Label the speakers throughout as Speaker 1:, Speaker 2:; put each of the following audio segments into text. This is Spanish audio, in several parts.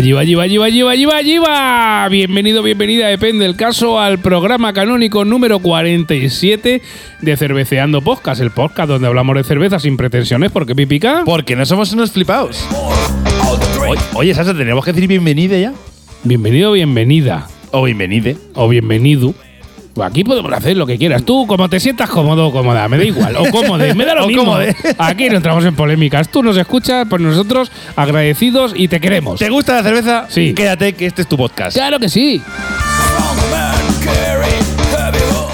Speaker 1: Yiva, yiva, yiva, yiva, yiva, yiva. Bienvenido, bienvenida, depende del caso, al programa canónico número 47 de Cerveceando Podcast, el podcast donde hablamos de cerveza sin pretensiones, porque pipica.
Speaker 2: Porque no somos unos flipados. Oye, Oye, Sasa, ¿tenemos que decir bienvenida ya?
Speaker 1: Bienvenido, bienvenida.
Speaker 2: O bienvenide.
Speaker 1: O bienvenido. Pues Aquí podemos hacer lo que quieras. Tú, como te sientas cómodo o cómoda, me da igual. O cómodo, me da lo mismo.
Speaker 2: cómode.
Speaker 1: Aquí no entramos en polémicas. Tú nos escuchas, pues nosotros agradecidos y te queremos.
Speaker 2: ¿Te gusta la cerveza?
Speaker 1: Sí.
Speaker 2: Quédate que este es tu podcast.
Speaker 1: Claro que sí.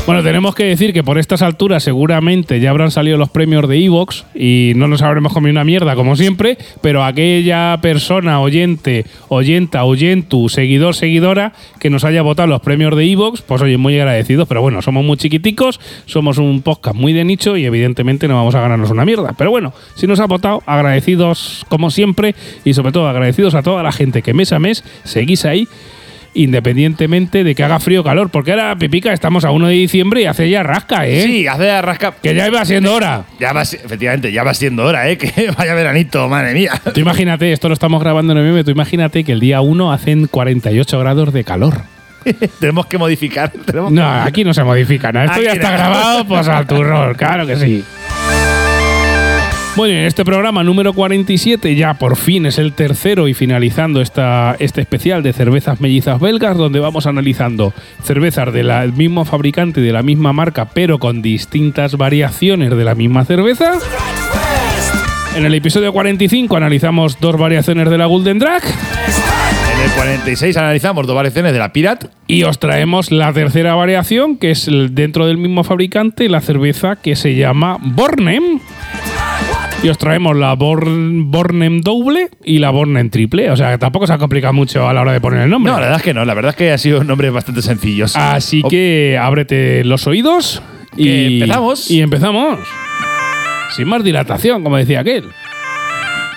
Speaker 1: Bueno, tenemos que decir que por estas alturas seguramente ya habrán salido los premios de Evox y no nos habremos comido una mierda como siempre, pero aquella persona, oyente, oyenta, oyentu, seguidor, seguidora que nos haya votado los premios de Evox, pues oye, muy agradecidos, pero bueno, somos muy chiquiticos, somos un podcast muy de nicho y evidentemente no vamos a ganarnos una mierda. Pero bueno, si nos ha votado, agradecidos como siempre y sobre todo agradecidos a toda la gente que mes a mes seguís ahí independientemente de que haga frío o calor, porque ahora, Pipica, estamos a 1 de diciembre y hace ya rasca, ¿eh?
Speaker 2: Sí, hace la rasca.
Speaker 1: Que ya iba siendo hora.
Speaker 2: Ya va, efectivamente, ya va siendo hora, ¿eh? Que vaya veranito, madre mía.
Speaker 1: Tú imagínate, esto lo estamos grabando en noviembre, tú imagínate que el día 1 hacen 48 grados de calor.
Speaker 2: tenemos que modificar. Tenemos
Speaker 1: No, aquí no se modifica nada. Esto ya está
Speaker 2: no.
Speaker 1: grabado, pues al turrón, claro que sí. Bueno, en este programa número 47 ya por fin es el tercero y finalizando esta, este especial de cervezas mellizas belgas donde vamos analizando cervezas del mismo fabricante, de la misma marca, pero con distintas variaciones de la misma cerveza. En el episodio 45 analizamos dos variaciones de la Golden Drag
Speaker 2: En el 46 analizamos dos variaciones de la Pirat.
Speaker 1: y os traemos la tercera variación que es dentro del mismo fabricante la cerveza que se llama Bornem. Y os traemos la Born, Bornem doble y la Bornem triple. O sea, que tampoco se ha complicado mucho a la hora de poner el nombre.
Speaker 2: No, la verdad es que no. La verdad es que ha sido nombres bastante sencillos.
Speaker 1: Así
Speaker 2: O-
Speaker 1: que ábrete los oídos y
Speaker 2: empezamos.
Speaker 1: Y empezamos. Sin más dilatación, como decía aquel.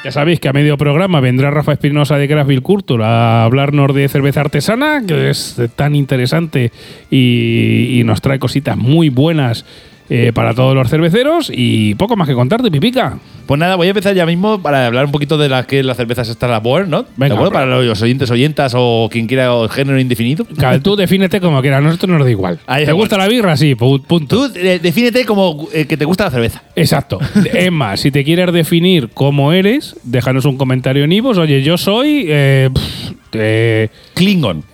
Speaker 1: Ya sabéis que a medio programa vendrá Rafa Espinosa de Craftville Culture a hablarnos de cerveza artesana, que es tan interesante y, y nos trae cositas muy buenas eh, para todos los cerveceros. Y poco más que contarte, Pipica.
Speaker 2: Pues nada, voy a empezar ya mismo para hablar un poquito de las que las cervezas está la Born, ¿no?
Speaker 1: Venga,
Speaker 2: ¿De acuerdo? Para los oyentes, oyentas o quien quiera o género indefinido.
Speaker 1: Cada- Tú defínete como quieras, a nosotros nos da igual.
Speaker 2: Ahí
Speaker 1: ¿Te gusta la birra? Sí, pu- punto.
Speaker 2: Tú eh, defínete como eh, que te gusta la cerveza.
Speaker 1: Exacto. Es más, si te quieres definir cómo eres, déjanos un comentario en Ivos. Oye, yo soy. eh, pff, eh,
Speaker 2: Klingon.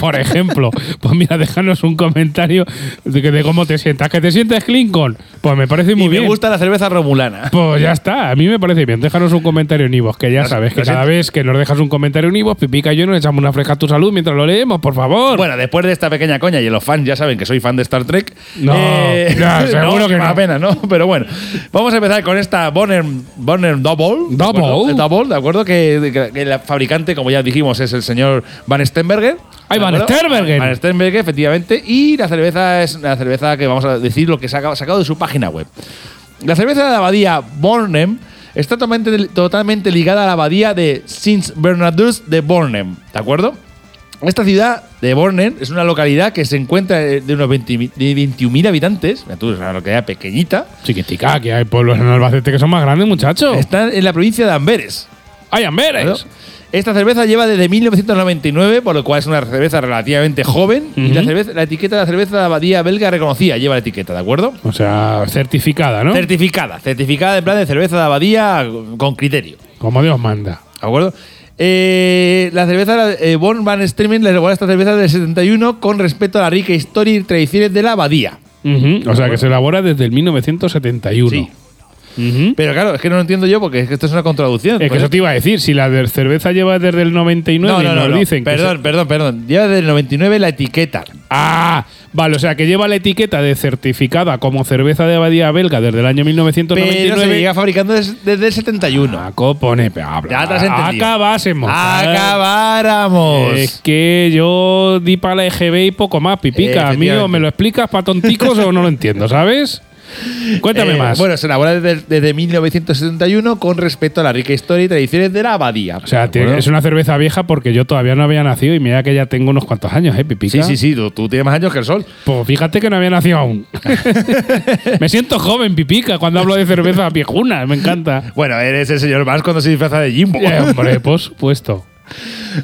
Speaker 1: Por ejemplo. Pues mira, déjanos un comentario de, que- de cómo te sientas. ¿Que te sientes Klingon? Pues me parece muy
Speaker 2: y
Speaker 1: bien.
Speaker 2: me gusta la cerveza romulana.
Speaker 1: Pues ya está, a mí me parece bien. Déjanos un comentario en Ivos, que ya sabes que cada vez que nos dejas un comentario en Ivos, Pipica y yo nos echamos una fresca a tu salud mientras lo leemos, por favor.
Speaker 2: Bueno, después de esta pequeña coña, y los fans ya saben que soy fan de Star Trek.
Speaker 1: No, ya, seguro que
Speaker 2: me da
Speaker 1: no.
Speaker 2: pena, ¿no? Pero bueno, vamos a empezar con esta Bonner, Bonner Double. ¿de
Speaker 1: Double.
Speaker 2: acuerdo? Double, ¿de acuerdo? Que, que- que el fabricante, como ya dijimos, es el señor Van Stenberger.
Speaker 1: Ay,
Speaker 2: ¿de
Speaker 1: Van
Speaker 2: acuerdo?
Speaker 1: Sternberger.
Speaker 2: Van Sternberger, efectivamente. Y la cerveza es la cerveza que vamos a decir lo que saca sacado de su página web. La cerveza de la abadía Bornem está totalmente, totalmente ligada a la abadía de Saint Bernardus de Bornem, ¿de acuerdo? Esta ciudad de Bornem es una localidad que se encuentra eh, de unos 20 mi- de 21.000 habitantes. Es una localidad pequeñita.
Speaker 1: Chiquitica, que hay pueblos en Albacete que son más grandes, muchachos.
Speaker 2: Está en la provincia de Amberes.
Speaker 1: ¡Ay,
Speaker 2: ¿de
Speaker 1: Amberes!
Speaker 2: acuerdo? Esta cerveza lleva desde 1999, por lo cual es una cerveza relativamente joven. Y la, cerveza, la etiqueta de la cerveza de abadía belga reconocida lleva la etiqueta, ¿de acuerdo?
Speaker 1: O sea, certificada, ¿no?
Speaker 2: Certificada, certificada en plan de cerveza de abadía con criterio.
Speaker 1: Como Dios manda.
Speaker 2: ¿De acuerdo? Eh, la cerveza eh, Born Van Streamen le regala esta cerveza del 71 con respecto a la rica historia y tradiciones de la abadía.
Speaker 1: O sea, que se elabora desde el 1971.
Speaker 2: Sí. Pero claro, es que no lo entiendo yo porque es que esto es una contradicción.
Speaker 1: Es que eso te iba a decir, si la de cerveza lleva desde el 99 y nos dicen que
Speaker 2: Perdón,
Speaker 1: se-
Speaker 2: perdón, perdón. Lleva desde el 99 la etiqueta.
Speaker 1: Ah, vale, o sea, que lleva la etiqueta de certificada como cerveza de abadía belga desde el año
Speaker 2: Pero
Speaker 1: 1999.
Speaker 2: se llega fabricando des- desde el 71.
Speaker 1: Ah, copone, habla.
Speaker 2: Ya te has entendido.
Speaker 1: Acabásemos.
Speaker 2: ¡Acabáramos!
Speaker 1: Es que yo di para la EGB y poco más, pipica. A mí o
Speaker 2: Efectivamente.
Speaker 1: me lo explicas para tonticos o no lo entiendo, ¿sabes? Cuéntame
Speaker 2: Eh,
Speaker 1: más.
Speaker 2: Bueno, se elabora desde, desde 1971 con respecto a la rica historia y tradiciones de la abadía.
Speaker 1: o sea, es una cerveza vieja porque yo todavía no había nacido y mira que ya tengo unos cuantos años, ¿eh, Pipica?
Speaker 2: Sí, sí, sí, tú, tú tienes más años que el sol.
Speaker 1: Pues fíjate que no había nacido aún. me siento joven, Pipica, cuando hablo de cerveza viejuna, me encanta.
Speaker 2: Bueno, eres el señor Vance cuando se disfraza de Jimbo.
Speaker 1: Eh, hombre, por supuesto.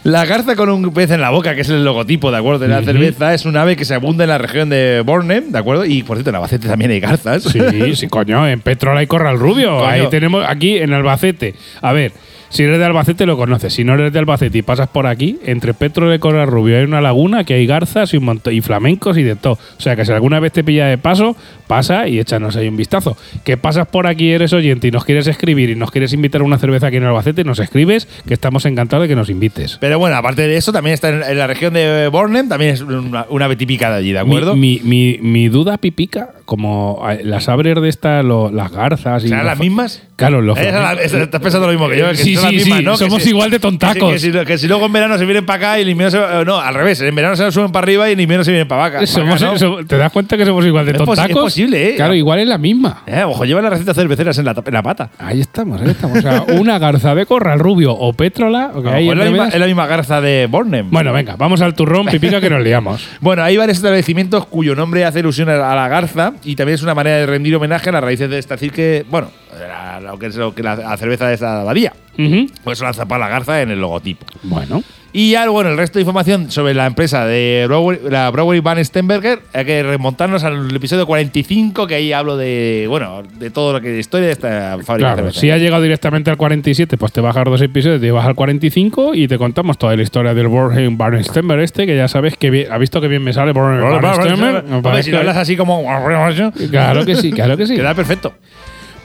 Speaker 2: La garza con un pez en la boca, que es el logotipo, ¿de acuerdo? De la cerveza, es un ave que se abunda en la región de Bornem, ¿de acuerdo? Y por cierto, en Albacete también hay garzas.
Speaker 1: Sí, sí, coño, en Petrola y Corral Rubio.
Speaker 2: Coño.
Speaker 1: Ahí tenemos, aquí en Albacete. A ver, si eres de Albacete lo conoces. Si no eres de Albacete y pasas por aquí, entre Petrola y Corral Rubio hay una laguna que hay garzas y, un montón, y flamencos y de todo. O sea que si alguna vez te pilla de paso, pasa y échanos ahí un vistazo. Que pasas por aquí, eres oyente y nos quieres escribir y nos quieres invitar a una cerveza aquí en Albacete, nos escribes, que estamos encantados de que nos invites.
Speaker 2: Pero bueno, aparte de eso, también está en, en la región de Bornem, también es una, una ave típica de allí, ¿de acuerdo?
Speaker 1: Mi, mi, mi- mi duda pipica, como eh, las abres de estas, las garzas y.
Speaker 2: ¿Serán las mismas?
Speaker 1: Claro, los
Speaker 2: estás pensando lo mismo que yo. que
Speaker 1: Sí,
Speaker 2: son las
Speaker 1: sí,
Speaker 2: mismas,
Speaker 1: sí,
Speaker 2: ¿no?
Speaker 1: Somos
Speaker 2: si-
Speaker 1: igual de tontacos.
Speaker 2: Que si, que si- que si luego en verano se vienen para acá y en invierno se, eh, No, al revés. En verano se suben para arriba y en invierno se vienen para acá.
Speaker 1: Somos-
Speaker 2: para acá,
Speaker 1: ¿Te das cuenta que somos igual de
Speaker 2: Es posi- es
Speaker 1: tontacos?
Speaker 2: posible, ¿eh?
Speaker 1: Claro, igual es la misma.
Speaker 2: Eh, ojo, llevan las recetas cerveceras en la, en la pata.
Speaker 1: Ahí estamos, ahí estamos. O sea, una garza de corral rubio o pétrola. o que
Speaker 2: A lo
Speaker 1: hay
Speaker 2: mejor es, la misma,
Speaker 1: medias.
Speaker 2: es la misma garza de Bornem.
Speaker 1: Bueno, venga, vamos al turrón, pipica, que nos liamos.
Speaker 2: Bueno, hay varios establecimientos cuyo nombre hace alusión a la garza y también es una manera de rendir homenaje a las raíces de esta que bueno, a lo que es lo que la, la cerveza de esta abadía.
Speaker 1: Ujú.
Speaker 2: Pues la zapa la garza en el logotipo.
Speaker 1: Bueno,
Speaker 2: Y ya, bueno, el resto de información sobre la empresa de Brewery, la Brewery Van Stenberger, hay que remontarnos al episodio 45, que ahí hablo de, bueno, de todo lo que es historia de esta fábrica de
Speaker 1: claro, si has llegado directamente al 47, pues te bajas dos episodios, te vas al 45 y te contamos toda la historia del Borgen Barnstemer este, que ya sabes que bien- ha visto que bien me sale Borgen Barnstemer.
Speaker 2: Hombre, si lo hablas así como...
Speaker 1: Claro que sí, claro que sí.
Speaker 2: Queda perfecto.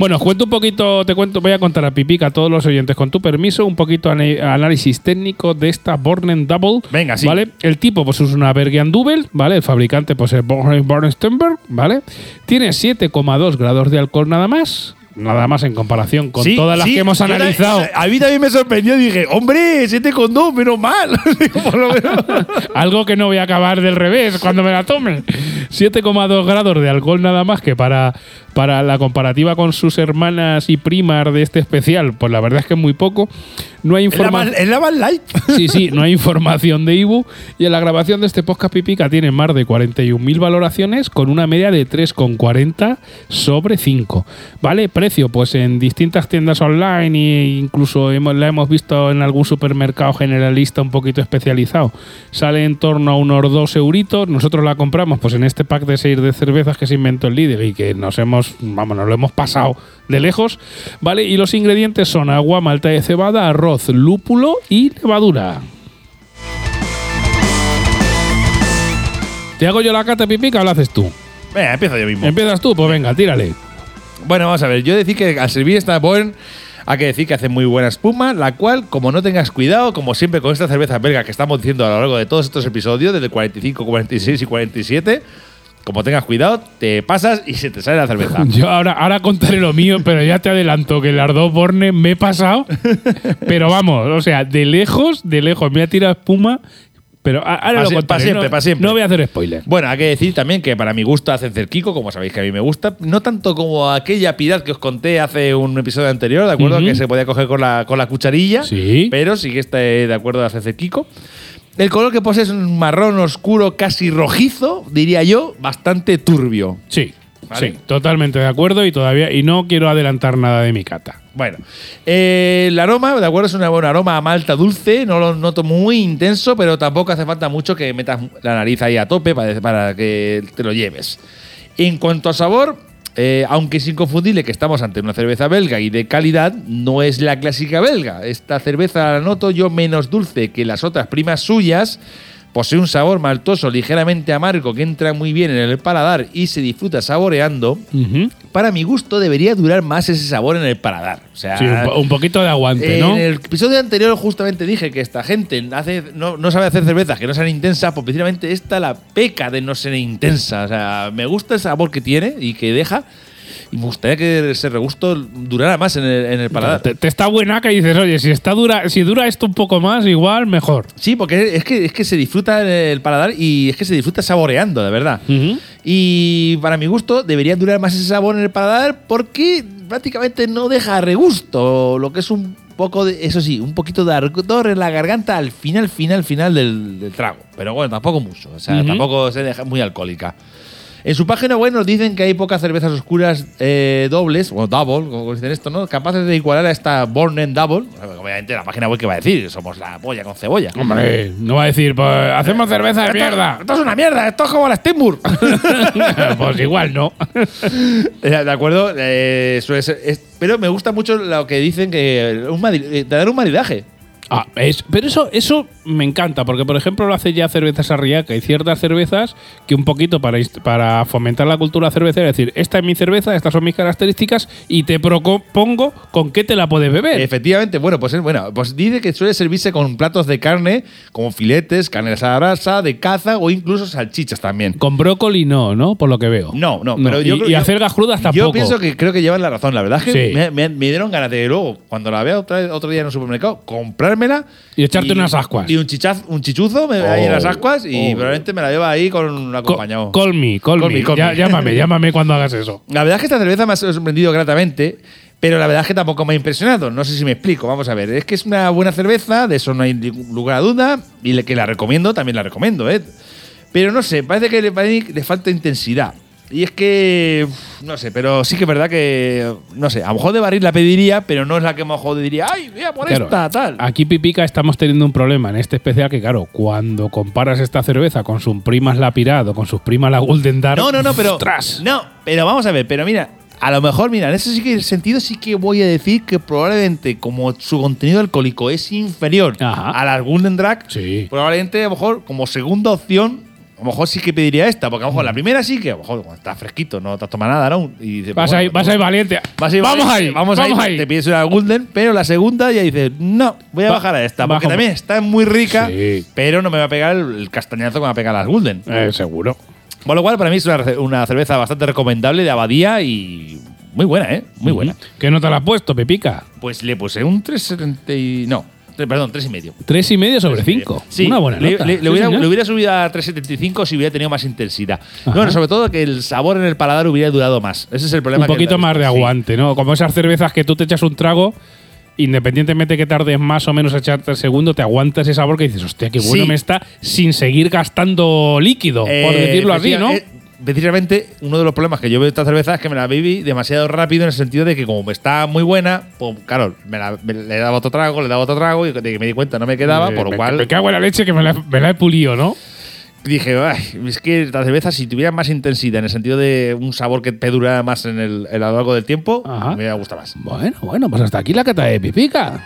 Speaker 1: Bueno, os cuento un poquito, te cuento, voy a contar a Pipica a todos los oyentes, con tu permiso, un poquito análisis técnico de esta Bornen Double.
Speaker 2: Venga, sí.
Speaker 1: ¿Vale? El tipo, pues es una Bergen Double, ¿vale? El fabricante, pues es Borgen Barnstenberg, ¿vale? Tiene 7,2 grados de alcohol nada más. Nada más en comparación con
Speaker 2: Sí,
Speaker 1: todas las
Speaker 2: sí,
Speaker 1: que hemos analizado.
Speaker 2: A mí también me sorprendió. Dije, hombre, 7 con 2, menos mal. Digo, por lo menos.
Speaker 1: Algo que no voy a acabar del revés cuando me la tome. 7,2 grados de alcohol nada más que para, para la comparativa con sus hermanas y primas de este especial, pues la verdad es que es muy poco. No hay información.
Speaker 2: es la más light.
Speaker 1: Sí, sí, no hay información de Ibu. Y en la grabación de este podcast Pipica tiene más de 41.000 valoraciones con una media de 3,40 sobre 5. ¿Vale? Precio, pues en distintas tiendas online e incluso hemos, la hemos visto en algún supermercado generalista un poquito especializado. Sale en torno a unos 2 euritos. Nosotros la compramos pues en este pack de 6 de cervezas que se inventó el líder y que nos hemos, vamos, nos lo hemos pasado de lejos. ¿Vale? Y los ingredientes son agua, malta de cebada, arroz, lúpulo y levadura. ¿Te hago yo la cata pipica o la haces tú?
Speaker 2: Venga, empiezo yo mismo.
Speaker 1: ¿Empiezas tú? Pues venga, tírale.
Speaker 2: Bueno, vamos a ver. Yo decir que al servir esta Born, hay que decir que hace muy buena espuma, la cual, como no tengas cuidado, como siempre con esta cerveza belga que estamos diciendo a lo largo de todos estos episodios, desde 45, 46 y 47, como tengas cuidado, te pasas y se te sale la cerveza.
Speaker 1: Yo ahora, ahora contaré lo mío, pero ya te adelanto que las dos Borne me he pasado. pero vamos, o sea, de lejos, de lejos, me ha tirado espuma. Pero ahora
Speaker 2: Pa'
Speaker 1: lo contaré.
Speaker 2: pa' siempre,
Speaker 1: no,
Speaker 2: pa' siempre.
Speaker 1: No voy a hacer spoiler.
Speaker 2: Bueno, hay que decir también que para mi gusto hacen cerquico, como sabéis que a mí me gusta, no tanto como aquella piedad que os conté hace un episodio anterior, ¿de acuerdo?
Speaker 1: Ujú.
Speaker 2: Que se podía coger con la, con la cucharilla,
Speaker 1: Sí.
Speaker 2: pero sí que está de acuerdo de hacer cerquico. El color que posee es un marrón oscuro, casi rojizo, diría yo, bastante turbio.
Speaker 1: Sí,
Speaker 2: Vale.
Speaker 1: sí, totalmente de acuerdo y todavía y no quiero adelantar nada de mi cata.
Speaker 2: Bueno, eh, el aroma, de acuerdo, es una- un aroma a malta dulce, no lo noto muy intenso, pero tampoco hace falta mucho que metas la nariz ahí a tope para, para que te lo lleves. En cuanto a sabor, eh, aunque es inconfundible que estamos ante una cerveza belga y de calidad, no es la clásica belga. Esta cerveza la noto yo menos dulce que las otras primas suyas. Posee un sabor maltoso ligeramente amargo que entra muy bien en el paladar y se disfruta saboreando.
Speaker 1: Ujú.
Speaker 2: Para mi gusto debería durar más ese sabor en el paladar. O sea,
Speaker 1: Sí, un, po- un poquito de aguante, ¿no?
Speaker 2: en el episodio anterior justamente dije que esta gente hace, no, no sabe hacer cervezas que no sean intensas, pues precisamente esta la peca de no ser intensa. O sea, me gusta el sabor que tiene y que deja. Y me gustaría que ese regusto durara más en el, en el paladar.
Speaker 1: Te, te está buena que dices, oye, si está dura, si dura esto un poco más, igual mejor.
Speaker 2: Sí, porque es que, es que se disfruta en el paladar y es que se disfruta saboreando, de verdad. Y para mi gusto debería durar más ese sabor en el paladar porque prácticamente no deja regusto, lo que es un poco de, eso sí, un poquito de ardor en la garganta al final, final, final del, del trago. Pero bueno, tampoco mucho, o sea, tampoco se deja muy alcohólica. En su página web nos dicen que hay pocas cervezas oscuras eh, dobles, o double, como dicen esto, ¿no? Capaces de igualar a esta Born and Double. Obviamente la página web que va a decir, somos la polla con cebolla.
Speaker 1: Hombre, no va a decir, pues hacemos cerveza de
Speaker 2: Esto-
Speaker 1: mierda.
Speaker 2: Esto es una mierda, esto es como la Steamburg.
Speaker 1: pues igual no.
Speaker 2: Eh, De acuerdo, eh, es- pero me gusta mucho lo que dicen que un eh, te dan un maridaje.
Speaker 1: Ah, es- pero eso, eso me encanta, porque por ejemplo lo hace ya cervezas Arriaca. Hay ciertas cervezas que un poquito para, para fomentar la cultura cervecera, es decir, esta es mi cerveza, estas son mis características y te propongo con qué te la puedes beber.
Speaker 2: Efectivamente, bueno, pues es bueno, pues dice que suele servirse con platos de carne, como filetes, carne a la brasa, de caza o incluso salchichas también.
Speaker 1: Con brócoli no, ¿no? Por lo que veo.
Speaker 2: No, no, pero
Speaker 1: y,
Speaker 2: yo creo-
Speaker 1: y
Speaker 2: yo-
Speaker 1: acelgas crudas tampoco.
Speaker 2: Yo pienso que creo que llevan la razón. La verdad es que
Speaker 1: Sí.
Speaker 2: me, me- me dieron ganas de luego, cuando la vea otra, otro día en un supermercado,
Speaker 1: Y echarte unas ascuas.
Speaker 2: Y un, chichaz, un chichuzo me, ahí en las ascuas y
Speaker 1: Oh.
Speaker 2: probablemente me la lleva ahí con un
Speaker 1: Co-
Speaker 2: acompañado.
Speaker 1: Call me, call
Speaker 2: Call
Speaker 1: me.
Speaker 2: me, call
Speaker 1: Ya-
Speaker 2: me.
Speaker 1: llámame, llámame cuando hagas eso.
Speaker 2: La verdad es que esta cerveza me ha sorprendido gratamente, pero la verdad es que tampoco me ha impresionado. No sé si me explico. Vamos a ver. Es que es una buena cerveza, de eso no hay lugar a duda, y que la recomiendo, también la recomiendo, ¿eh? Pero no sé, parece que le, parece que le falta intensidad. Y es que, no sé, pero sí que es verdad que, no sé, a lo mejor de barril la pediría, pero no es la que a lo mejor diría, ay, mira por
Speaker 1: Claro,
Speaker 2: esta, tal.
Speaker 1: Aquí, Pipica, estamos teniendo un problema en este especial que, claro, cuando comparas esta cerveza con sus primas la Pirad o con sus primas la Golden Dark.
Speaker 2: No, no, no, pero.
Speaker 1: ¡ostras!
Speaker 2: No, pero vamos a ver, pero mira, a lo mejor, mira, en ese sí que sentido sí que voy a decir que probablemente como su contenido alcohólico es inferior
Speaker 1: Ajá.
Speaker 2: a las Golden Drag,
Speaker 1: Sí.
Speaker 2: probablemente a lo mejor como segunda opción. A lo mejor sí que pediría esta, porque a lo mejor la primera sí que, a lo mejor cuando está fresquito, no te has tomado nada, ¿no? Y dices,
Speaker 1: Vas
Speaker 2: bueno,
Speaker 1: ahí, vas ahí valiente.
Speaker 2: vas ahí,
Speaker 1: vamos ahí,
Speaker 2: vamos, ahí, Te pides una Golden, pero la segunda ya dices, no, voy a
Speaker 1: Va-
Speaker 2: bajar a esta, porque
Speaker 1: bajo-
Speaker 2: también está muy rica,
Speaker 1: Sí.
Speaker 2: pero no me va a pegar el, castañazo que me va a pegar las Golden.
Speaker 1: Eh, seguro.
Speaker 2: Por lo cual, para mí es una cerveza bastante recomendable de abadía y muy buena, ¿eh? Muy buena.
Speaker 1: ¿Qué nota le has puesto, Pepica?
Speaker 2: Pues le puse un 3,70 y... No, perdón, 3,5.
Speaker 1: Tres y medio sobre cinco.
Speaker 2: Sí,
Speaker 1: Una buena
Speaker 2: le,
Speaker 1: nota.
Speaker 2: le- hubiera, le hubiera subido a 3,75 si hubiera tenido más intensidad.
Speaker 1: Ajá.
Speaker 2: Bueno, sobre todo que el sabor en el paladar hubiera durado más. Ese es el problema.
Speaker 1: un
Speaker 2: que-
Speaker 1: poquito más de
Speaker 2: sí.
Speaker 1: aguante, ¿no? Como esas cervezas que tú te echas un trago, independientemente que tardes más o menos a echarte el segundo, te aguanta ese sabor que dices, hostia, qué bueno
Speaker 2: Sí.
Speaker 1: me está sin seguir gastando líquido, por decirlo así, ¿no?
Speaker 2: eh, Precisamente, uno de los problemas que yo veo de esta cerveza es que me la bebí demasiado rápido en el sentido de que, como está muy buena, pues claro, me la- me- le daba otro trago, le daba otro trago y de que me di cuenta no me quedaba,
Speaker 1: Eh,
Speaker 2: por lo cual
Speaker 1: me cago en la leche que me la, me la he pulido, ¿no?
Speaker 2: dije, "Ay, es que la cerveza, si tuviera más intensidad en el sentido de un sabor que te durara más en el, a lo largo del tiempo,
Speaker 1: Ajá.
Speaker 2: me gustado más.
Speaker 1: Bueno, bueno, pues hasta aquí la cata de pipica.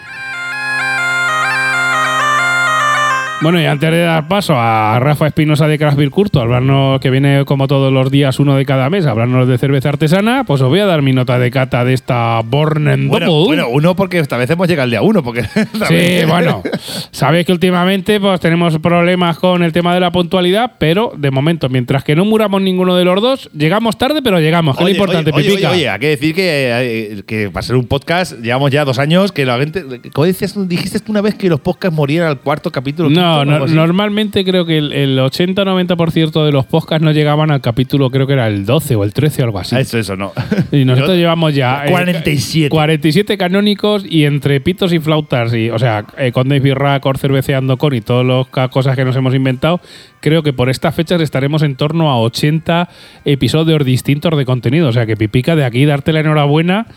Speaker 1: Bueno, y antes de dar paso a Rafa Espinosa de Craft Beer Curto, a hablarnos, que viene como todos los días, uno de cada mes, a hablarnos de cerveza artesana, pues os voy a dar mi nota de cata de esta Born and
Speaker 2: Bueno, bueno, uno porque esta vez hemos llegado al día uno, porque
Speaker 1: Sí, bueno, sabéis que últimamente pues tenemos problemas con el tema de la puntualidad, pero de momento, mientras que no muramos ninguno de los dos, llegamos tarde, pero llegamos, que es lo importante,
Speaker 2: oye, oye,
Speaker 1: Pipica.
Speaker 2: oye, hay que decir que, eh, que para ser un podcast llevamos ya dos años que la gente. ¿Cómo decías, tú? dijiste tú una vez que los podcasts morían al cuarto capítulo? quinto,
Speaker 1: No, normalmente creo que el, el 80-90% de los podcasts no llegaban al capítulo, creo que era el 12 o el 13 o algo así.
Speaker 2: Eso, eso, no.
Speaker 1: Y nosotros
Speaker 2: Yo-
Speaker 1: llevamos ya eh,
Speaker 2: 47.
Speaker 1: 47 canónicos y entre pitos y flautas, y, o sea, eh, con Dave Birra, Cor Cerveceando con y todas las cosas que nos hemos inventado, creo que por estas fechas estaremos en torno a 80 episodios distintos de contenido. O sea, que Pipica, de aquí darte la enhorabuena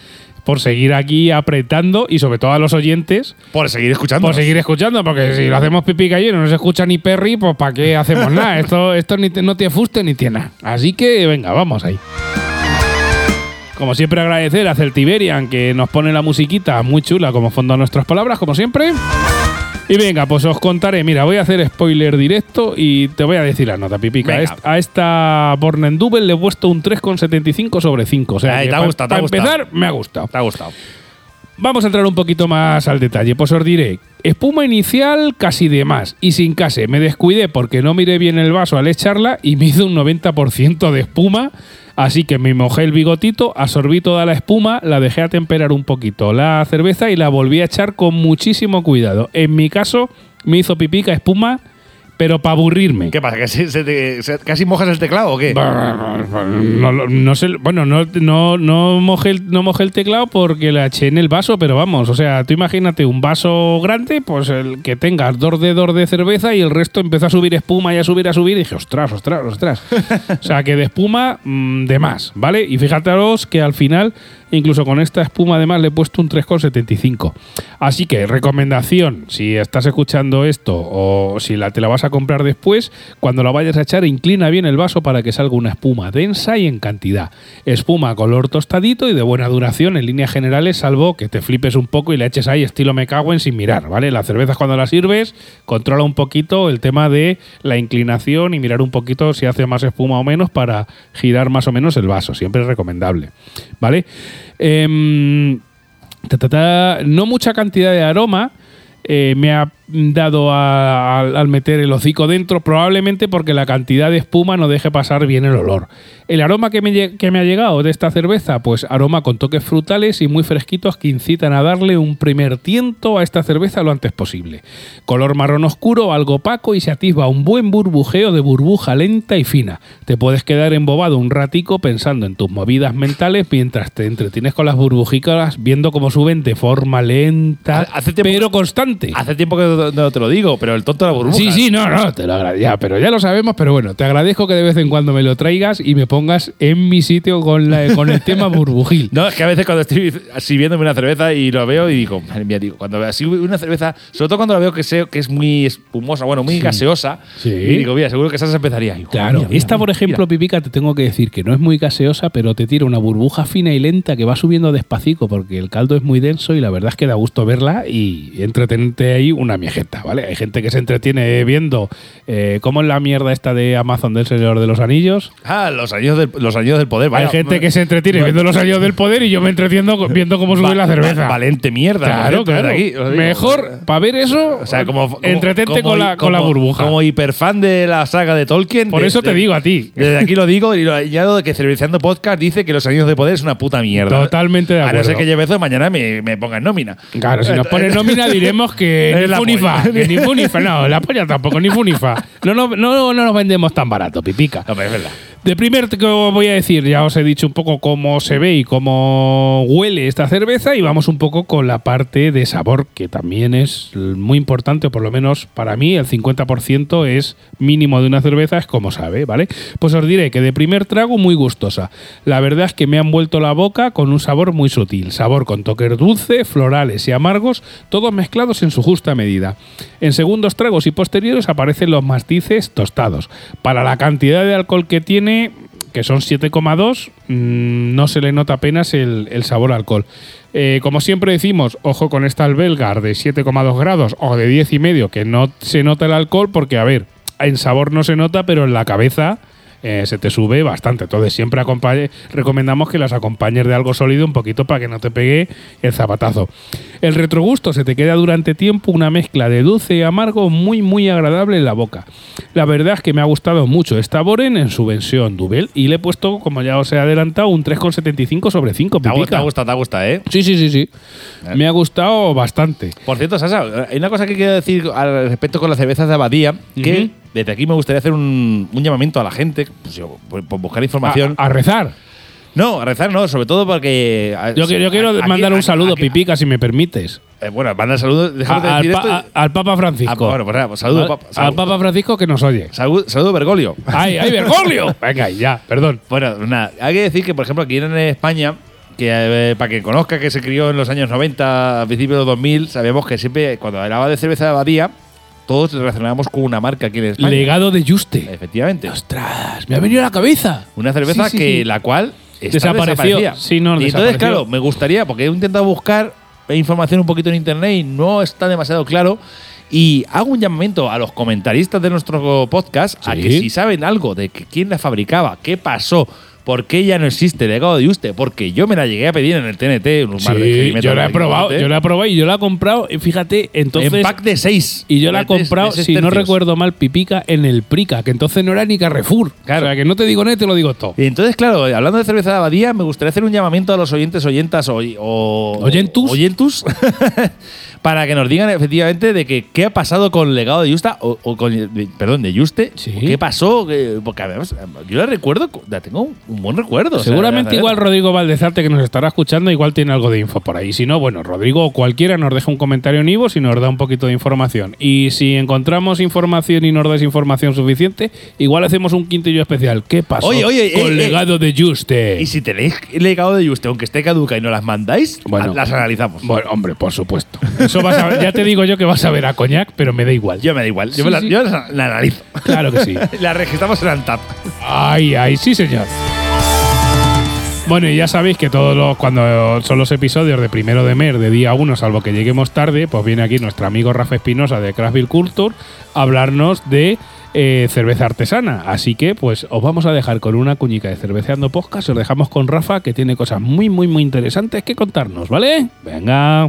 Speaker 1: por seguir aquí apretando y sobre todo a los oyentes
Speaker 2: Por seguir escuchando.
Speaker 1: por seguir escuchando, porque si lo hacemos pipica y no se escucha ni Perry, pues ¿para qué hacemos nada? Esto, esto ni te- no te fuste ni tiene nada. Así que venga, vamos ahí. Como siempre agradecer a Celtiberian que nos pone la musiquita muy chula como fondo a nuestras palabras, como siempre. Y venga, pues os contaré. Mira, voy a hacer spoiler directo y te voy a decir la nota, Pipica.
Speaker 2: Venga.
Speaker 1: A esta Born Double le he puesto un 3,75 sobre 5. O sea,
Speaker 2: Ay, te ha gustado, te ha
Speaker 1: pa
Speaker 2: gustado.
Speaker 1: empezar, me ha gustado.
Speaker 2: Te ha gustado.
Speaker 1: Vamos a entrar un poquito más al detalle. Pues os diré, espuma inicial casi de más y sin case. Me descuidé porque no miré bien el vaso al echarla y me hizo un 90% de espuma. Así que me mojé el bigotito, absorbí toda la espuma, la dejé a temperar un poquito la cerveza y la volví a echar con muchísimo cuidado. En mi caso, me hizo pipica espuma pero para aburrirme.
Speaker 2: ¿Qué pasa? ¿Que se- se te- se- casi mojas el teclado o qué?
Speaker 1: No, no- no sé, bueno, no, no, no, mojé el, no mojé el teclado porque le eché en el vaso, pero vamos, o sea, tú imagínate un vaso grande, pues el que tengas dos dedos de cerveza y el resto empezó a subir espuma y a subir, a subir, y dije, ostras, ostras, ostras. o sea, que de espuma, mm, de más, ¿vale? Y fíjate que al final, incluso con esta espuma, además, le he puesto un 3,75. Así que, recomendación, si estás escuchando esto o si la, te la vas a comprar después, cuando la vayas a echar, inclina bien el vaso para que salga una espuma densa y en cantidad. Espuma color tostadito y de buena duración en líneas generales, salvo que te flipes un poco y le eches ahí estilo me cago en sin mirar, ¿vale? Las cervezas cuando las sirves, controla un poquito el tema de la inclinación y mirar un poquito si hace más espuma o menos para girar más o menos el vaso. Siempre es recomendable, ¿vale? Em, ta, ta, ta, no mucha cantidad de aroma. eh, me ha dado a- al, al meter el hocico dentro, probablemente porque la cantidad de espuma no deje pasar bien el olor. El aroma que me, que me ha llegado de esta cerveza, pues aroma con toques frutales y muy fresquitos que incitan a darle un primer tiento a esta cerveza lo antes posible. Color marrón oscuro, algo opaco y se atisba un buen burbujeo de burbuja lenta y fina. Te puedes quedar embobado un ratico pensando en tus movidas mentales mientras te entretienes con las burbujicas viendo cómo suben de forma lenta,
Speaker 2: Hace tiempo-
Speaker 1: pero constante.
Speaker 2: Hace tiempo que no, no te lo digo, pero el tonto de la burbuja.
Speaker 1: Sí, sí, no, no, te lo agradezco. Pero ya lo sabemos, pero bueno, te agradezco que de vez en cuando me lo traigas y me pongas en mi sitio con, la- con el tema burbujil.
Speaker 2: No, es que a veces cuando estoy sirviéndome una cerveza y lo veo y digo, madre mía, digo, cuando veo así una cerveza, sobre todo cuando la veo que, sé, que es muy espumosa, bueno, muy gaseosa,
Speaker 1: Sí.
Speaker 2: y digo, mira, seguro que esa se empezaría.
Speaker 1: Claro,
Speaker 2: mira, mira,
Speaker 1: esta, por ejemplo, Pipica, te tengo que decir que no es muy gaseosa, pero te tira una burbuja fina y lenta que va subiendo despacito porque el caldo es muy denso y la verdad es que da gusto verla y entretenerte ahí una Hay gente que se entretiene viendo eh, cómo es la mierda esta de Amazon del Señor de los Anillos.
Speaker 2: Ah, los años del, los años del poder. vaya.
Speaker 1: Hay gente que se entretiene viendo los años del poder y yo me entretiendo viendo cómo sube
Speaker 2: Va-
Speaker 1: la cerveza.
Speaker 2: va- valente mierda.
Speaker 1: Claro, claro.
Speaker 2: aquí.
Speaker 1: Mejor, para ver eso,
Speaker 2: O sea, como, como-
Speaker 1: entretente
Speaker 2: como-
Speaker 1: con, la, con la burbuja.
Speaker 2: Como hiperfan de la saga de Tolkien.
Speaker 1: Por
Speaker 2: de-
Speaker 1: eso te
Speaker 2: de-
Speaker 1: digo a ti.
Speaker 2: Desde aquí lo digo y lo añado de que Cerveceando Podcast dice que los años de poder es una puta mierda.
Speaker 1: Totalmente de
Speaker 2: A no ser
Speaker 1: acuerdo.
Speaker 2: que lleve eso mañana me, me pongan nómina.
Speaker 1: Claro, si nos ponen nómina diremos que
Speaker 2: Es
Speaker 1: ni
Speaker 2: la
Speaker 1: funifa, ni funifa, no, la polla tampoco, ni funifa. No, no, no, no nos vendemos tan barato, pipica.
Speaker 2: No, pero es verdad.
Speaker 1: De primer que voy a decir, ya os he dicho un poco cómo se ve y cómo huele esta cerveza y vamos un poco con la parte de sabor, que también es muy importante, o por lo menos para mí el 50% es mínimo de una cerveza, es como sabe, ¿vale? Pues os diré que de primer trago muy gustosa. La verdad es que me han vuelto la boca con un sabor muy sutil, sabor con toques dulce, florales y amargos, todos mezclados en su justa medida. En segundos tragos y posteriores aparecen los mastices tostados. Para la cantidad de alcohol que tiene, que son 7,2, mm, no se le nota apenas el, sabor alcohol. Eh, como siempre decimos, ojo con esta Belgar de 7,2 grados o de 10,5, que no se nota el alcohol, porque a ver, en sabor no se nota, pero en la cabeza eh, se te sube bastante. Entonces siempre acompañe- recomendamos que las acompañes de algo sólido un poquito para que no te pegue el zapatazo. El retrogusto se te queda durante tiempo una mezcla de dulce y amargo muy muy agradable en la boca. La verdad es que me ha gustado mucho esta Boren en su versión Duvel y le he puesto, como ya os he adelantado, un 3,75 sobre 5.
Speaker 2: Te gustado, te ha gustado, ¿eh?
Speaker 1: Sí, sí, sí, sí. Me ha gustado bastante.
Speaker 2: Por cierto, Sasa, hay una cosa que quiero decir al respecto con las cervezas de Abadía, que. Desde aquí me gustaría hacer un, un llamamiento a la gente, pues yo, por, por buscar información.
Speaker 1: A, a rezar.
Speaker 2: no, a rezar no, sobre todo porque...
Speaker 1: Yo, yo quiero
Speaker 2: aquí-
Speaker 1: mandar un saludo,
Speaker 2: aquí-
Speaker 1: Pipica, si me permites.
Speaker 2: eh, bueno, manda saludos, déjame
Speaker 1: A- al,
Speaker 2: decir
Speaker 1: pa-
Speaker 2: esto.
Speaker 1: a- al Papa
Speaker 2: Ah,
Speaker 1: Francisco.
Speaker 2: bueno, pues nada, pues saludo,
Speaker 1: Al-
Speaker 2: papa,
Speaker 1: al
Speaker 2: saludo,
Speaker 1: Papa Francisco que nos oye.
Speaker 2: saludo, saludo Bergoglio.
Speaker 1: ¡Ay, ay, Bergoglio! Venga, ya, perdón.
Speaker 2: Bueno, nada, hay que decir que, por ejemplo, aquí en España, que eh, para que conozca que se crió en los años 90, a principios de los 2000, sabíamos que siempre, cuando hablaba de cerveza de abadía, todos relacionábamos con una marca aquí en España.
Speaker 1: Legado de Juste.
Speaker 2: Efectivamente.
Speaker 1: ¡Ostras! Me ha venido a la cabeza.
Speaker 2: Una cerveza
Speaker 1: Sí, sí,
Speaker 2: que
Speaker 1: sí.
Speaker 2: la cual está
Speaker 1: Desapareció. Sí, no,
Speaker 2: y entonces,
Speaker 1: desapareció.
Speaker 2: claro, me gustaría, porque he intentado buscar información un poquito en internet y no está demasiado claro. Y hago un llamamiento a los comentaristas de nuestro podcast a que si saben algo de que quién la fabricaba, qué pasó, por qué ya no existe legado de Juste, porque yo me la llegué a pedir en el TNT. Un de
Speaker 1: Sí,
Speaker 2: experimentos
Speaker 1: yo la he probado, yo la he probado y yo la he comprado, fíjate, entonces...
Speaker 2: en pack de 6.
Speaker 1: y yo la he comprado, si no recuerdo mal, Pipica en el Prica, que entonces no era ni Carrefour.
Speaker 2: Claro.
Speaker 1: O sea, que no te digo nada, te lo digo todo.
Speaker 2: Y entonces, claro, hablando de cerveza de abadía, me gustaría hacer un llamamiento a los oyentes, oyentas o, o-
Speaker 1: ¿Oyentus?
Speaker 2: oyentus, para que nos digan efectivamente de que qué ha pasado con el legado de Justa, o, o con, de- perdón, de Juste.
Speaker 1: Sí.
Speaker 2: ¿Qué pasó? Que- Porque además, yo la recuerdo, la tengo un, un buen recuerdo. o sea,
Speaker 1: Seguramente igual Rodrigo Valdezarte, que nos estará escuchando, igual tiene algo de info por ahí. Si no, bueno, Rodrigo o cualquiera nos deja un comentario en Ivo si nos da un poquito de información. Y si encontramos información y nos das información suficiente, igual hacemos un quintillo especial. ¿Qué pasó
Speaker 2: Oye, oye,
Speaker 1: con
Speaker 2: eh,
Speaker 1: el
Speaker 2: eh.
Speaker 1: legado de Juste?
Speaker 2: Y si tenéis el legado de Juste, aunque esté caduca y no las mandáis,
Speaker 1: Bueno.
Speaker 2: las analizamos.
Speaker 1: Bueno, hombre, por supuesto. Eso vas a- ya te digo yo que vas a ver a Coñac, pero me da igual.
Speaker 2: Yo me da igual, yo,
Speaker 1: Sí,
Speaker 2: me la,
Speaker 1: sí.
Speaker 2: yo la, la analizo.
Speaker 1: Claro que sí.
Speaker 2: la registramos en Antap.
Speaker 1: Ay, ay, sí, señor. Bueno, y ya sabéis que todos los, cuando son los episodios de primero de mes, de día 1, salvo que lleguemos tarde, pues viene aquí nuestro amigo Rafa Espinosa de Craftville Culture a hablarnos de eh, cerveza artesana. Así que, pues, os vamos a dejar con una cuñica de Cerveceando Podcast. Os dejamos con Rafa, que tiene cosas muy, muy, muy interesantes que contarnos, ¿vale? Venga.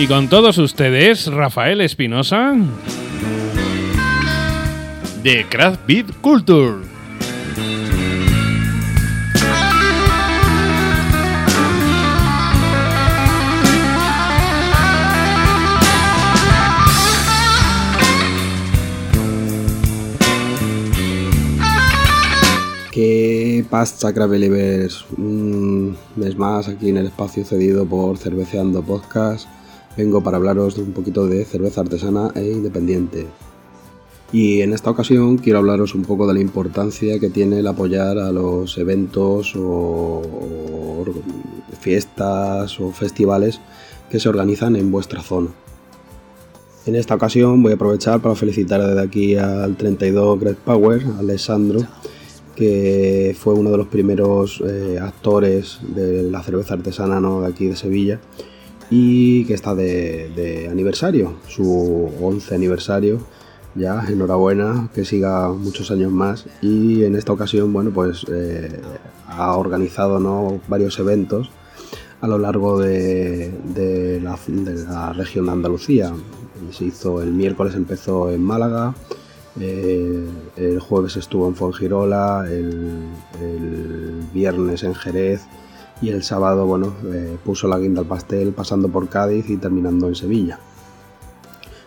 Speaker 1: Y con todos ustedes, Rafael Espinosa.
Speaker 2: De Craft Beat Culture.
Speaker 3: ¿Qué pasa, Cravelivers? Un mes más aquí en el espacio cedido por Cerveceando Podcast. Vengo para hablaros un poquito de cerveza artesana e independiente. Y en esta ocasión quiero hablaros un poco de la importancia que tiene el apoyar a los eventos o, fiestas o festivales que se organizan en vuestra zona. En esta ocasión voy a aprovechar para felicitar desde aquí al 32 Great Power, Alessandro, que fue uno de los primeros eh, actores de la cerveza artesana ¿no? de aquí de Sevilla y que está de, aniversario, su 11 aniversario. Ya, enhorabuena, que siga muchos años más. Y en esta ocasión, bueno, pues eh, ha organizado ¿no? varios eventos a lo largo de, la, región de Andalucía. Se hizo el miércoles, empezó en Málaga, eh, el jueves estuvo en Fongirola, el viernes en Jerez y el sábado, bueno, eh, puso la guinda al pastel pasando por Cádiz y terminando en Sevilla.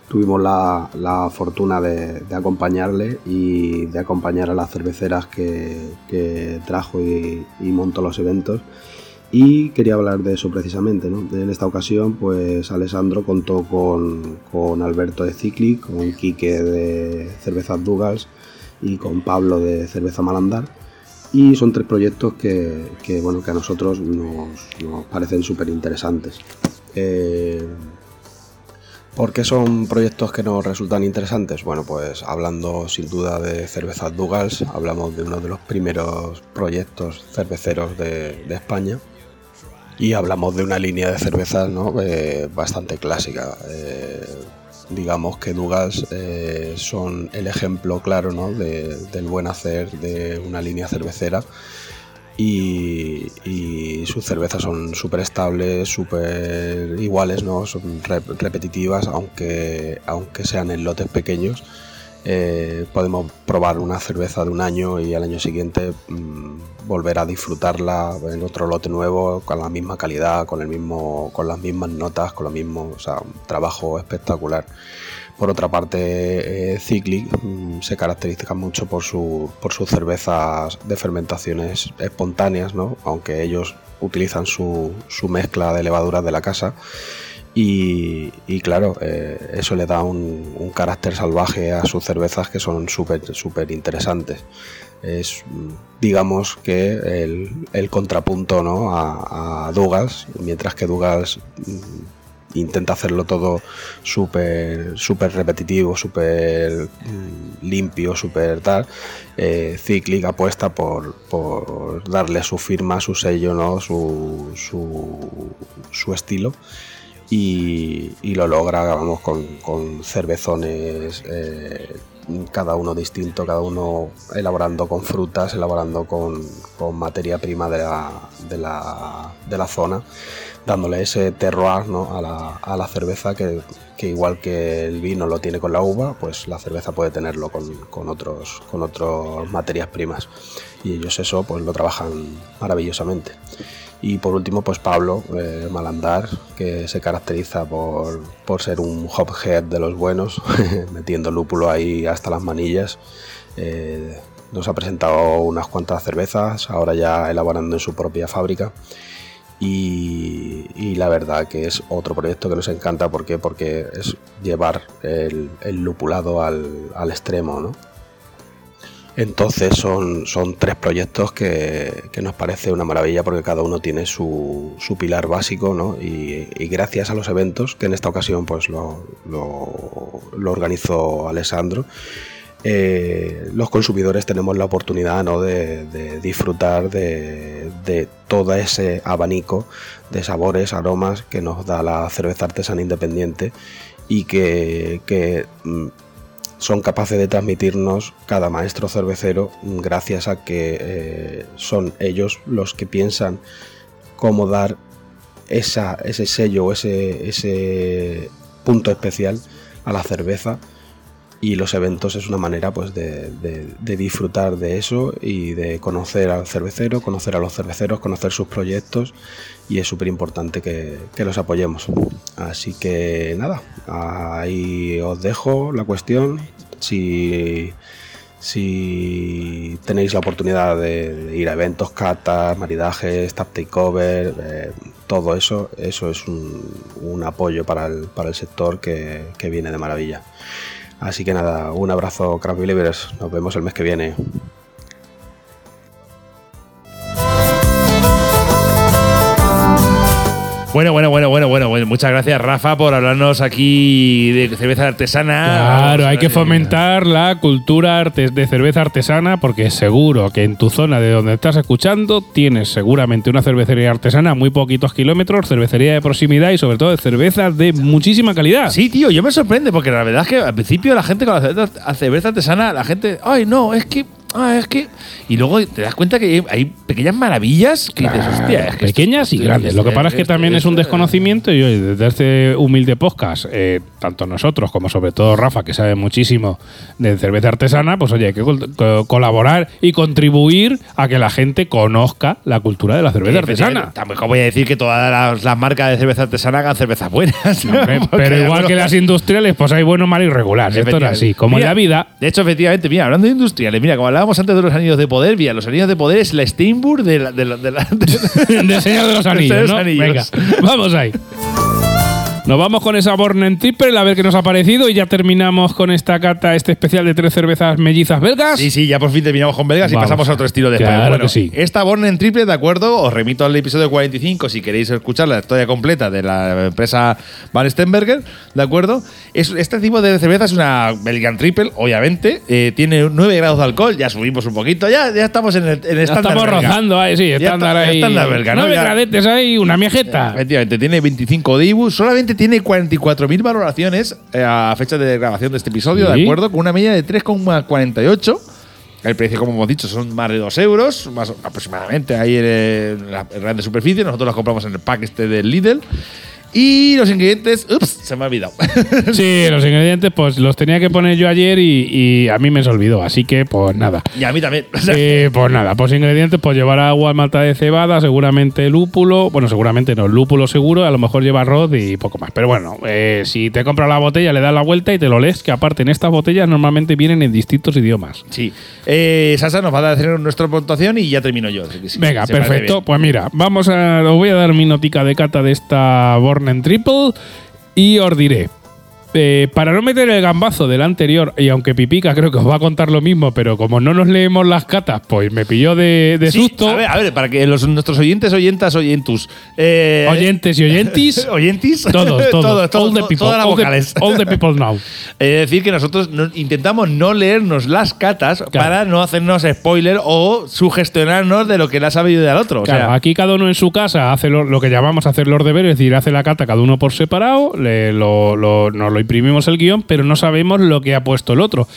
Speaker 3: Tuvimos la, la fortuna de, de acompañarle y de acompañar a las cerveceras que, que trajo y, montó los eventos. Y quería hablar de eso precisamente. En esta ocasión, pues Alessandro contó con, con Alberto de Cicli, con Quique de Cervezas Dugals y con Pablo de Cerveza Malandar. Y son tres proyectos que, bueno, que a nosotros nos, parecen súper interesantes. Eh, ¿Por qué son proyectos que nos resultan interesantes? Bueno, pues hablando sin duda de Cervezas Dugals, hablamos de uno de los primeros proyectos cerveceros de, de España y hablamos de una línea de cervezas ¿no? Eh, bastante clásica. Eh, digamos que Dugals eh, son el ejemplo claro ¿no? de- del buen hacer de una línea cervecera y, sus cervezas son súper estables, súper iguales, ¿no? son re- repetitivas, aunque, aunque sean en lotes pequeños. Eh, podemos probar una cerveza de un año y al año siguiente mm, volver a disfrutarla en otro lote nuevo con la misma calidad, con el mismo, con las mismas notas, con lo mismo, o sea, un trabajo espectacular. Por otra parte, eh, Cyclic mm, se caracteriza mucho por, su, por sus cervezas de fermentaciones espontáneas, ¿no? aunque ellos utilizan su, su mezcla de levaduras de la casa. Y, claro, eh, eso le da un, carácter salvaje a sus cervezas que son súper súper interesantes. Es, digamos, que el, contrapunto ¿no? a, a Douglas, mientras que Douglas mm, intenta hacerlo todo súper súper repetitivo, súper mm, limpio, súper tal. Eh, Cyclic apuesta por, por darle su firma, su sello, ¿no? su, su, su estilo. Y, y lo logra vamos, con, con cervezones eh, cada uno distinto, cada uno elaborando con frutas, elaborando con, con materia prima de la, de la, de la zona, dándole ese terroir ¿no? a, la, a la cerveza que, que igual que el vino lo tiene con la uva, pues la cerveza puede tenerlo con, con otros, con otras materias primas. Y ellos eso pues lo trabajan maravillosamente. Y por último, pues Pablo eh, Malandar, que se caracteriza por, por ser un hophead de los buenos, metiendo lúpulo ahí hasta las manillas. Eh, nos ha presentado unas cuantas cervezas, ahora ya elaborando en su propia fábrica. Y, la verdad que es otro proyecto que nos encanta ¿por qué? porque es llevar el, el lupulado al, al extremo, ¿no? Entonces son, son tres proyectos que, que nos parece una maravilla porque cada uno tiene su, su pilar básico ¿no? y, gracias a los eventos que en esta ocasión pues lo, lo, lo organizó Alessandro eh, los consumidores tenemos la oportunidad ¿no? de, de disfrutar de, de todo ese abanico de sabores, aromas que nos da la cerveza artesana independiente y que, que mm, son capaces de transmitirnos cada maestro cervecero gracias a que eh, son ellos los que piensan cómo dar esa, ese sello, ese, ese punto especial a la cerveza y los eventos es una manera pues de, de, disfrutar de eso y de conocer al cervecero, conocer a los cerveceros, conocer sus proyectos y es súper importante que, que, los apoyemos. Así que nada, ahí os dejo la cuestión. Si, si tenéis la oportunidad de, de ir a eventos, catas, maridajes, tap takeover, eh, todo eso, eso es un, un apoyo para el, para el sector que, que viene de maravilla. Así que nada, un abrazo, Craft Believers. Nos vemos el mes que viene.
Speaker 2: Bueno, bueno, bueno, bueno, bueno, bueno. Muchas gracias, Rafa, por hablarnos aquí de cerveza artesana.
Speaker 1: Claro, hay que fomentar la cultura de cerveza artesana porque seguro que en tu zona de donde estás escuchando tienes seguramente una cervecería artesana a muy poquitos kilómetros, cervecería de proximidad y sobre todo de cervezas de muchísima calidad.
Speaker 2: Sí, tío, yo me sorprende porque la verdad es que al principio la gente con la cerveza artesana, la gente, ay, no, es que ah, es que. Y luego te das cuenta que hay pequeñas maravillas que dices, hostia, es que
Speaker 1: Pequeñas y grandes. Lo que pasa es que también es un desconocimiento y hoy, desde este humilde podcast, eh, tanto nosotros como sobre todo Rafa, que sabe muchísimo de cerveza artesana, pues oye, hay que col- co- colaborar y contribuir a que la gente conozca la cultura de la cerveza artesana.
Speaker 2: Tampoco voy a decir que todas las, las marcas de cerveza artesana hagan cervezas buenas.
Speaker 1: Hombre, Pero igual que las industriales, pues hay bueno, malo y regular. Esto es
Speaker 2: Efectivamente.
Speaker 1: así. Como en la vida.
Speaker 2: De hecho, efectivamente, mira, hablando de industriales, mira, como hablábamos antes de los anillos de poder, mira, los anillos de poder es la Steinburg de la. De la, de la- de-
Speaker 1: de Señor de los Anillos,
Speaker 2: los
Speaker 1: ¿no?
Speaker 2: Anillos.
Speaker 1: Venga, vamos ahí. Nos vamos con esa Born Triple a ver qué nos ha parecido y ya terminamos con esta cata, este especial de tres cervezas mellizas belgas.
Speaker 2: Sí, sí, ya por fin terminamos con belgas y
Speaker 1: Vamos.
Speaker 2: pasamos a otro estilo de
Speaker 1: Claro.
Speaker 2: Bueno,
Speaker 1: que sí.
Speaker 2: Esta Born triple, de acuerdo, os remito al episodio 45 si queréis escuchar la historia completa de la empresa Van Stenberger, ¿de acuerdo? Es, este tipo de cerveza es una Belgian Triple, obviamente. eh, tiene 9 grados de alcohol, ya subimos un poquito, ya, ya estamos en el, en el
Speaker 1: Ya
Speaker 2: estándar
Speaker 1: estamos
Speaker 2: belga.
Speaker 1: rozando ahí, sí, estándar
Speaker 2: está-
Speaker 1: ahí.
Speaker 2: estándar belga, ¿no?
Speaker 1: Nueve
Speaker 2: Ya-
Speaker 1: gradetes ahí, una miejeta.
Speaker 2: Efectivamente, tiene 25 de IBU, solamente tiene 44.000 valoraciones eh, a fecha de grabación de este episodio,
Speaker 1: Sí.
Speaker 2: ¿de acuerdo? Con una media de 3,48. El precio, como hemos dicho, son más de 2 euros, más aproximadamente ahí en, la en grande superficie. Nosotros las compramos en el pack este del Lidl. Y los ingredientes, ups, se me ha olvidado.
Speaker 1: Sí, los ingredientes pues los tenía que poner yo ayer y, y a mí me se olvidó, así que pues nada.
Speaker 2: y a mí también.
Speaker 1: Eh, pues nada, pues ingredientes, pues llevar agua, malta de cebada, seguramente lúpulo, bueno, seguramente no, lúpulo seguro, a lo mejor lleva arroz y poco más. Pero bueno, eh, si te compras la botella, le das la vuelta y te lo lees, que aparte en estas botellas normalmente vienen en distintos idiomas.
Speaker 2: sí. Eh, Sasa nos va a hacer nuestra puntuación y ya termino yo.
Speaker 1: Venga, perfecto. Pues mira, vamos a. Os voy a dar mi notica de cata de esta Born and Triple y os diré. Eh, para no meter el gambazo del anterior, y aunque Pipica creo que os va a contar lo mismo, pero como no nos leemos las catas, pues me pilló de, de
Speaker 2: Sí,
Speaker 1: susto.
Speaker 2: A ver, a ver, para que los, nuestros oyentes, oyentas, oyentus. eh,
Speaker 1: Oyentes y oyentis.
Speaker 2: ¿Oyentis?
Speaker 1: Todos, todos.
Speaker 2: todos, todos,
Speaker 1: all the people.
Speaker 2: todas las
Speaker 1: all, the, all the people now.
Speaker 2: Es decir, que nosotros no- intentamos no leernos las catas para no hacernos spoiler o sugestionarnos de lo que le ha sabido al otro. O
Speaker 1: Claro,
Speaker 2: sea,
Speaker 1: aquí cada uno en su casa hace lo, lo que llamamos hacer los deberes, es decir, hace la cata cada uno por separado, le- lo- lo- nos lo imprimimos el guion, pero no sabemos lo que ha puesto el otro.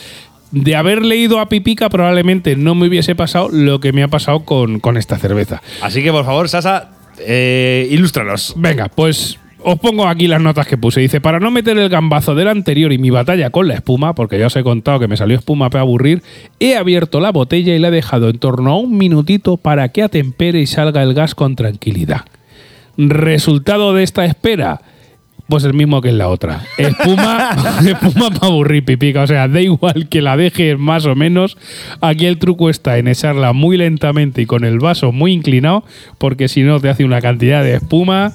Speaker 1: De haber leído a Pipica, probablemente no me hubiese pasado lo que me ha pasado con, con esta cerveza.
Speaker 2: así que por favor, Sasa, eh, ilústranos.
Speaker 1: Venga, pues os pongo aquí las notas que puse. Dice, para no meter el gambazo del anterior y mi batalla con la espuma, porque ya os he contado que me salió espuma para aburrir, he abierto la botella y la he dejado en torno a un minutito para que atempere y salga el gas con tranquilidad. Resultado de esta espera. Pues el mismo que en la otra. Espuma, espuma para aburrir, pipica. O sea, da igual que la dejes más o menos. Aquí el truco está en echarla muy lentamente y con el vaso muy inclinado, porque si no te hace una cantidad de espuma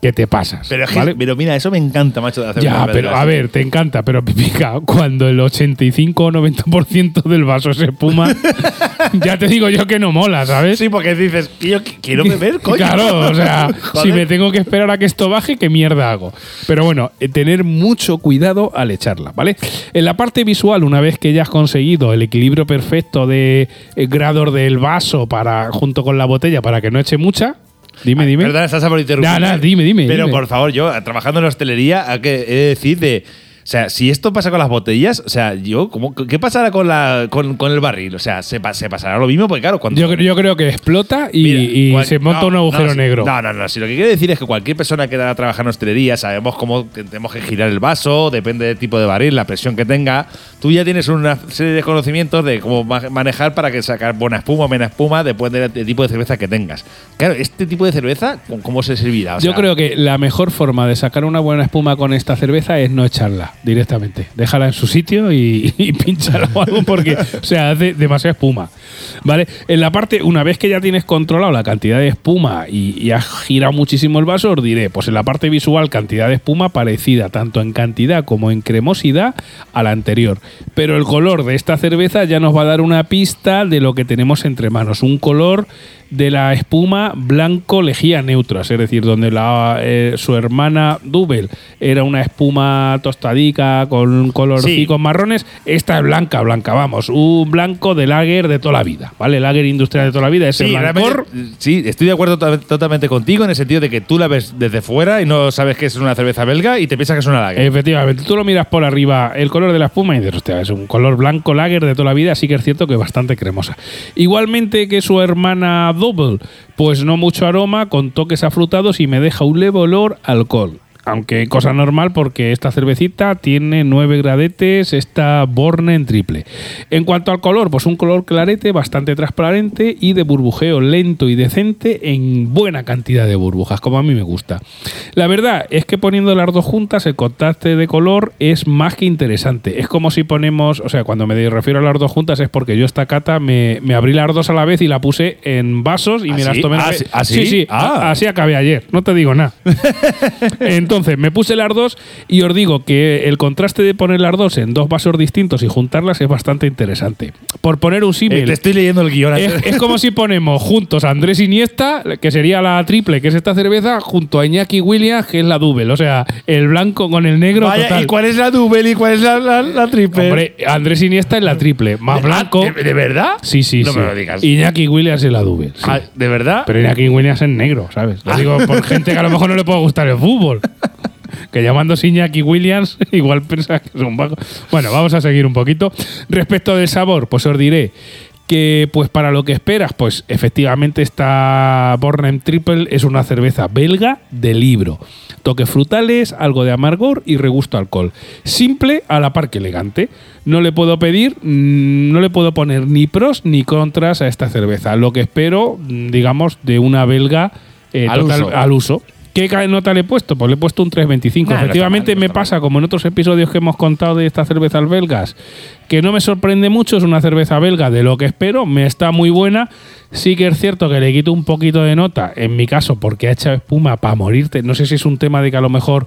Speaker 1: que te pasas.
Speaker 2: Pero, es que-
Speaker 1: ¿vale?
Speaker 2: pero mira, eso me encanta, macho, de hacer
Speaker 1: Ya, pero a ver, te encanta, pero pipica, cuando el 85 o 90% del vaso es espuma, ya te digo yo que no mola, ¿sabes?
Speaker 2: Sí, porque dices, yo qu- quiero beber, coño.
Speaker 1: Claro, o sea, si me tengo que esperar a que esto baje, ¿qué mierda hago? Pero bueno, eh, tener mucho cuidado al echarla, ¿vale? En la parte visual, una vez que ya has conseguido el equilibrio perfecto de eh, grados del vaso para junto con la botella para que no eche mucha, dime, dime.
Speaker 2: Perdona, Sasa, por interrumpir.
Speaker 1: Nah, dime, dime,
Speaker 2: Pero
Speaker 1: dime.
Speaker 2: por favor, yo, trabajando en la hostelería, he de decir de. O sea, si esto pasa con las botellas, o sea, yo, ¿cómo, ¿qué pasará con, la, con, con el barril? O sea, ¿se, pa- se pasará lo mismo? Porque claro, cuando.
Speaker 1: Yo, yo creo que explota y,
Speaker 2: Mira,
Speaker 1: y
Speaker 2: cual-
Speaker 1: se monta
Speaker 2: no,
Speaker 1: un agujero
Speaker 2: no, si-
Speaker 1: negro.
Speaker 2: No, no, no. Si lo que quiere decir es que cualquier persona que da a trabajar en hostelería, sabemos cómo te- tenemos que girar el vaso, depende del tipo de barril, la presión que tenga. Tú ya tienes una serie de conocimientos de cómo ma- manejar para que sacar buena espuma o menos espuma después del tipo de cerveza que tengas. Claro, este tipo de cerveza, ¿cómo- ¿cómo se servirá? O
Speaker 1: Yo creo que la mejor forma de sacar una buena espuma con esta cerveza es no echarla directamente. Déjala en su sitio y, pinchala o algo porque, o sea, hace demasiada espuma. ¿Vale? En la parte, una vez que ya tienes controlado la cantidad de espuma y, y has girado muchísimo el vaso, os diré, pues en la parte visual, cantidad de espuma parecida, tanto en cantidad como en cremosidad, a la anterior. Pero el color de esta cerveza ya nos va a dar una pista de lo que tenemos entre manos. Un color de la espuma blanco lejía neutro, es decir, donde la, eh, su hermana Double era una espuma tostadica con colorcicos
Speaker 2: Sí.
Speaker 1: marrones, esta es blanca, blanca, vamos, un blanco de lager de toda la vida, ¿vale? Lager industrial de toda la vida, ese
Speaker 2: Sí,
Speaker 1: blancor.
Speaker 2: sí, estoy de acuerdo to- totalmente contigo en el sentido de que tú la ves desde fuera y no sabes que es una cerveza belga y te piensas que es una lager.
Speaker 1: Efectivamente, tú lo miras por arriba, el color de la espuma y dices, hostia, es un color blanco lager de toda la vida, sí que es cierto que es bastante cremosa. Igualmente que su hermana Double, pues no mucho aroma, con toques afrutados y me deja un leve olor a alcohol. Aunque cosa normal porque esta cervecita tiene 9 gradetes, está Borne en triple. En cuanto al color, pues un color clarete bastante transparente y de burbujeo lento y decente en buena cantidad de burbujas, como a mí me gusta. La verdad es que poniendo las dos juntas el contraste de color es más que interesante. Es como si ponemos, o sea, cuando me refiero a las dos juntas es porque yo esta cata me, me abrí las dos a la vez y la puse en vasos y
Speaker 2: ¿Ah,
Speaker 1: me las
Speaker 2: sí?
Speaker 1: tomé. la
Speaker 2: ¿Ah, sí? ¿Ah, sí? Ah.
Speaker 1: así acabé ayer, no te digo nada. Entonces, me puse las dos y os digo que el contraste de poner las dos en dos vasos distintos y juntarlas es bastante interesante. Por poner un
Speaker 2: Eh,
Speaker 1: símil,
Speaker 2: te estoy leyendo el guion.
Speaker 1: es, es como si ponemos juntos a Andrés Iniesta, que sería la triple, que es esta cerveza, junto a Iñaki Williams, que es la double. O sea, el blanco con el negro.
Speaker 2: Vaya,
Speaker 1: total.
Speaker 2: ¿y cuál es la double y cuál es la, la, la triple?
Speaker 1: Hombre, Andrés Iniesta es la triple, más
Speaker 2: Ah,
Speaker 1: blanco.
Speaker 2: ¿De, de verdad?
Speaker 1: Sí, sí,
Speaker 2: no
Speaker 1: sí.
Speaker 2: me lo digas.
Speaker 1: Iñaki Williams es la double. sí.
Speaker 2: Ah, ¿De verdad?
Speaker 1: Pero Iñaki Williams es negro, ¿sabes? Lo digo por gente que a lo mejor no le puede gustar el fútbol. Que llamándose Iñaki Williams, igual piensa que es un vago. Bueno, vamos a seguir un poquito. Respecto del sabor, pues os diré que pues para lo que esperas, pues efectivamente esta Bornem Triple es una cerveza belga de libro. Toques frutales, algo de amargor y regusto alcohol. Simple a la par que elegante. No le puedo pedir, mm, no le puedo poner ni pros ni contras a esta cerveza. Lo que espero, mm, digamos, de una belga eh,
Speaker 2: Al
Speaker 1: total-
Speaker 2: uso.
Speaker 1: al uso. ¿Qué nota le he puesto? Pues le he puesto un 3.25.
Speaker 2: Nah,
Speaker 1: Efectivamente
Speaker 2: mal,
Speaker 1: me pasa, como en otros episodios que hemos contado de estas cervezas belgas, que no me sorprende mucho, es una cerveza belga de lo que espero, me está muy buena. Sí que es cierto que le quito un poquito de nota, en mi caso, porque ha hecho espuma para morirte. No sé si es un tema de que a lo mejor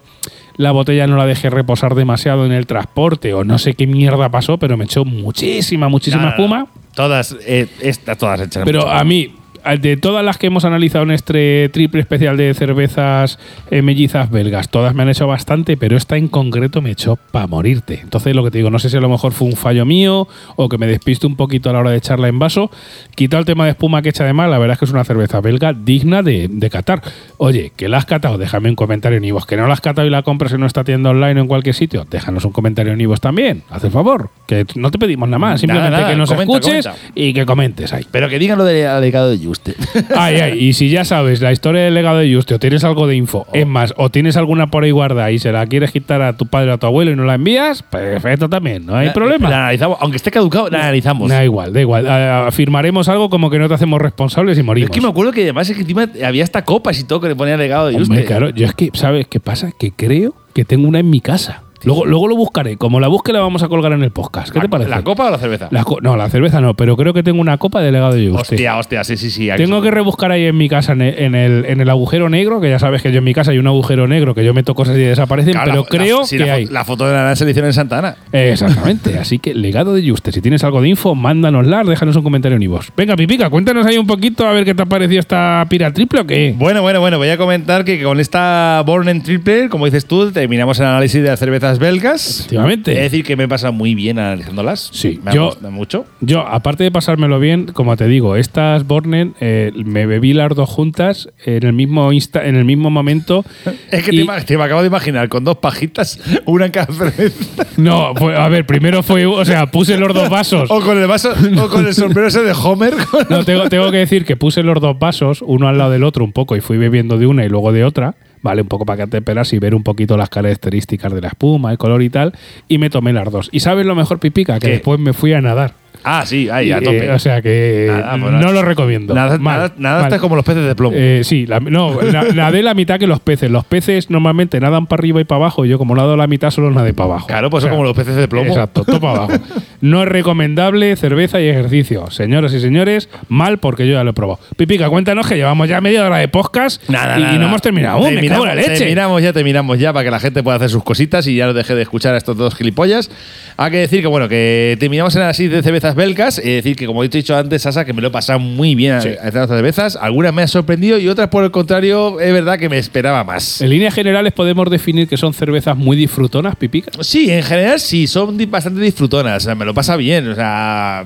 Speaker 1: la botella no la dejé reposar demasiado en el transporte o no sé qué mierda pasó, pero me echó muchísima, muchísima
Speaker 2: No, no, no.
Speaker 1: espuma.
Speaker 2: Todas, eh, estas todas hechas.
Speaker 1: Pero a mí, de todas las que hemos analizado en este triple especial de cervezas eh, mellizas belgas, todas me han hecho bastante, pero esta en concreto me echó para morirte. Entonces, lo que te digo, no sé si a lo mejor fue un fallo mío o que me despiste un poquito a la hora de echarla en vaso. Quitado el tema de espuma que echa de mal, la verdad es que es una cerveza belga digna de, de catar. Oye, que la has catado, déjame un comentario en Ivos. Que no la has catado y la compras en nuestra tienda online o en cualquier sitio, déjanos un comentario en Ivos también. Haz el favor, que no te pedimos nada más, simplemente
Speaker 2: nada,
Speaker 1: que nos
Speaker 2: comenta,
Speaker 1: escuches
Speaker 2: comenta.
Speaker 1: y que comentes ahí.
Speaker 2: Pero que digan lo del legado de
Speaker 1: Ay, ay, y si ya sabes la historia del legado de Juste o tienes algo de info, es más, o tienes alguna por ahí guardada y se la quieres quitar a tu padre o a tu abuelo y no la envías, perfecto también, no hay
Speaker 2: La
Speaker 1: problema.
Speaker 2: analizamos, aunque esté caducado, la analizamos.
Speaker 1: Da igual, da igual. Afirmaremos algo como que no te hacemos responsables y morimos.
Speaker 2: Es que me acuerdo que además es que encima había hasta copas y todo que le ponía legado de Juste.
Speaker 1: Hombre, claro, yo es que, ¿sabes qué pasa? Que creo que tengo una en mi casa. Luego, luego lo buscaré. Como la busque, la vamos a colgar en el podcast. ¿Qué
Speaker 2: ¿La-
Speaker 1: te parece?
Speaker 2: ¿La copa o la cerveza?
Speaker 1: La co- no, la cerveza no, pero creo que tengo una copa de legado de Juste.
Speaker 2: Hostia, hostia, sí, sí, sí.
Speaker 1: Tengo que rebuscar ahí en mi casa, en el, en, el, en el agujero negro, que ya sabes que yo en mi casa hay un agujero negro que yo meto cosas y desaparecen,
Speaker 2: Claro,
Speaker 1: pero
Speaker 2: la-
Speaker 1: creo
Speaker 2: la- sí,
Speaker 1: que
Speaker 2: la,
Speaker 1: hay.
Speaker 2: La foto de la gran selección en Santana.
Speaker 1: Exactamente. Así que legado de Juste. Si tienes algo de info, mándanosla, déjanos un comentario en iVoox. Venga, Pipica, cuéntanos ahí un poquito a ver qué te ha parecido esta pira triple o qué.
Speaker 2: Bueno, bueno, bueno, voy a comentar que con esta Born en Triple, como dices tú, terminamos el análisis de las cervezas belgas.
Speaker 1: Efectivamente.
Speaker 2: Es decir, que me pasa muy bien analizándolas.
Speaker 1: Sí,
Speaker 2: me
Speaker 1: yo-
Speaker 2: mucho.
Speaker 1: Yo, aparte de pasármelo bien, como te digo, estas Bornen eh, me bebí las dos juntas en el mismo insta, en el mismo momento.
Speaker 2: Es que
Speaker 1: y-
Speaker 2: te, te me acabo de imaginar con dos pajitas, una en cada cerveza.
Speaker 1: No, a ver, primero fue, o sea, puse los dos vasos.
Speaker 2: O con el vaso, o con el sombrero ese de Homer.
Speaker 1: No, tengo, tengo que decir que puse los dos vasos, uno al lado del otro un poco, y fui bebiendo de una y luego de otra, ¿vale? Un poco para que te pelas y ver un poquito las características de la espuma, el color y tal, y me tomé las dos. ¿Y sabes lo mejor, Pipica? Que
Speaker 2: ¿Qué?
Speaker 1: después me fui a nadar.
Speaker 2: Ah, sí, ahí, a tope.
Speaker 1: eh, o sea que
Speaker 2: Nada, pues
Speaker 1: no
Speaker 2: nada.
Speaker 1: lo recomiendo.
Speaker 2: Nada,
Speaker 1: Mal,
Speaker 2: nada, nada
Speaker 1: mal.
Speaker 2: como los peces de plomo.
Speaker 1: Eh, sí, la- no, na- nadé la mitad que los peces. Los peces normalmente nadan para arriba y para abajo. y Yo, como nado la mitad, solo nadé para abajo.
Speaker 2: claro, pues
Speaker 1: O
Speaker 2: son
Speaker 1: sea,
Speaker 2: como los peces de plomo.
Speaker 1: Exacto, todo para abajo. No es recomendable cerveza y ejercicio. Señoras y señores, mal porque yo ya lo he probado. Pipica, cuéntanos que llevamos ya media hora de podcast
Speaker 2: Nada,
Speaker 1: y,
Speaker 2: nada,
Speaker 1: y no
Speaker 2: nada.
Speaker 1: hemos terminado. Me cago en la leche.
Speaker 2: Terminamos ya, terminamos ya para que la gente pueda hacer sus cositas y ya no deje de escuchar a estos dos gilipollas. Hay que decir que, bueno, que terminamos en así de cervezas belgas. Es decir, que como he dicho antes, Sasa, que me lo he pasado muy bien
Speaker 1: Sí.
Speaker 2: a estas cervezas. Algunas me han sorprendido y otras, por el contrario, es verdad que me esperaba más.
Speaker 1: En líneas generales podemos definir que son cervezas muy disfrutonas, Pipica.
Speaker 2: Sí, en general sí, son bastante disfrutonas. O sea, me lo pasa bien. O sea,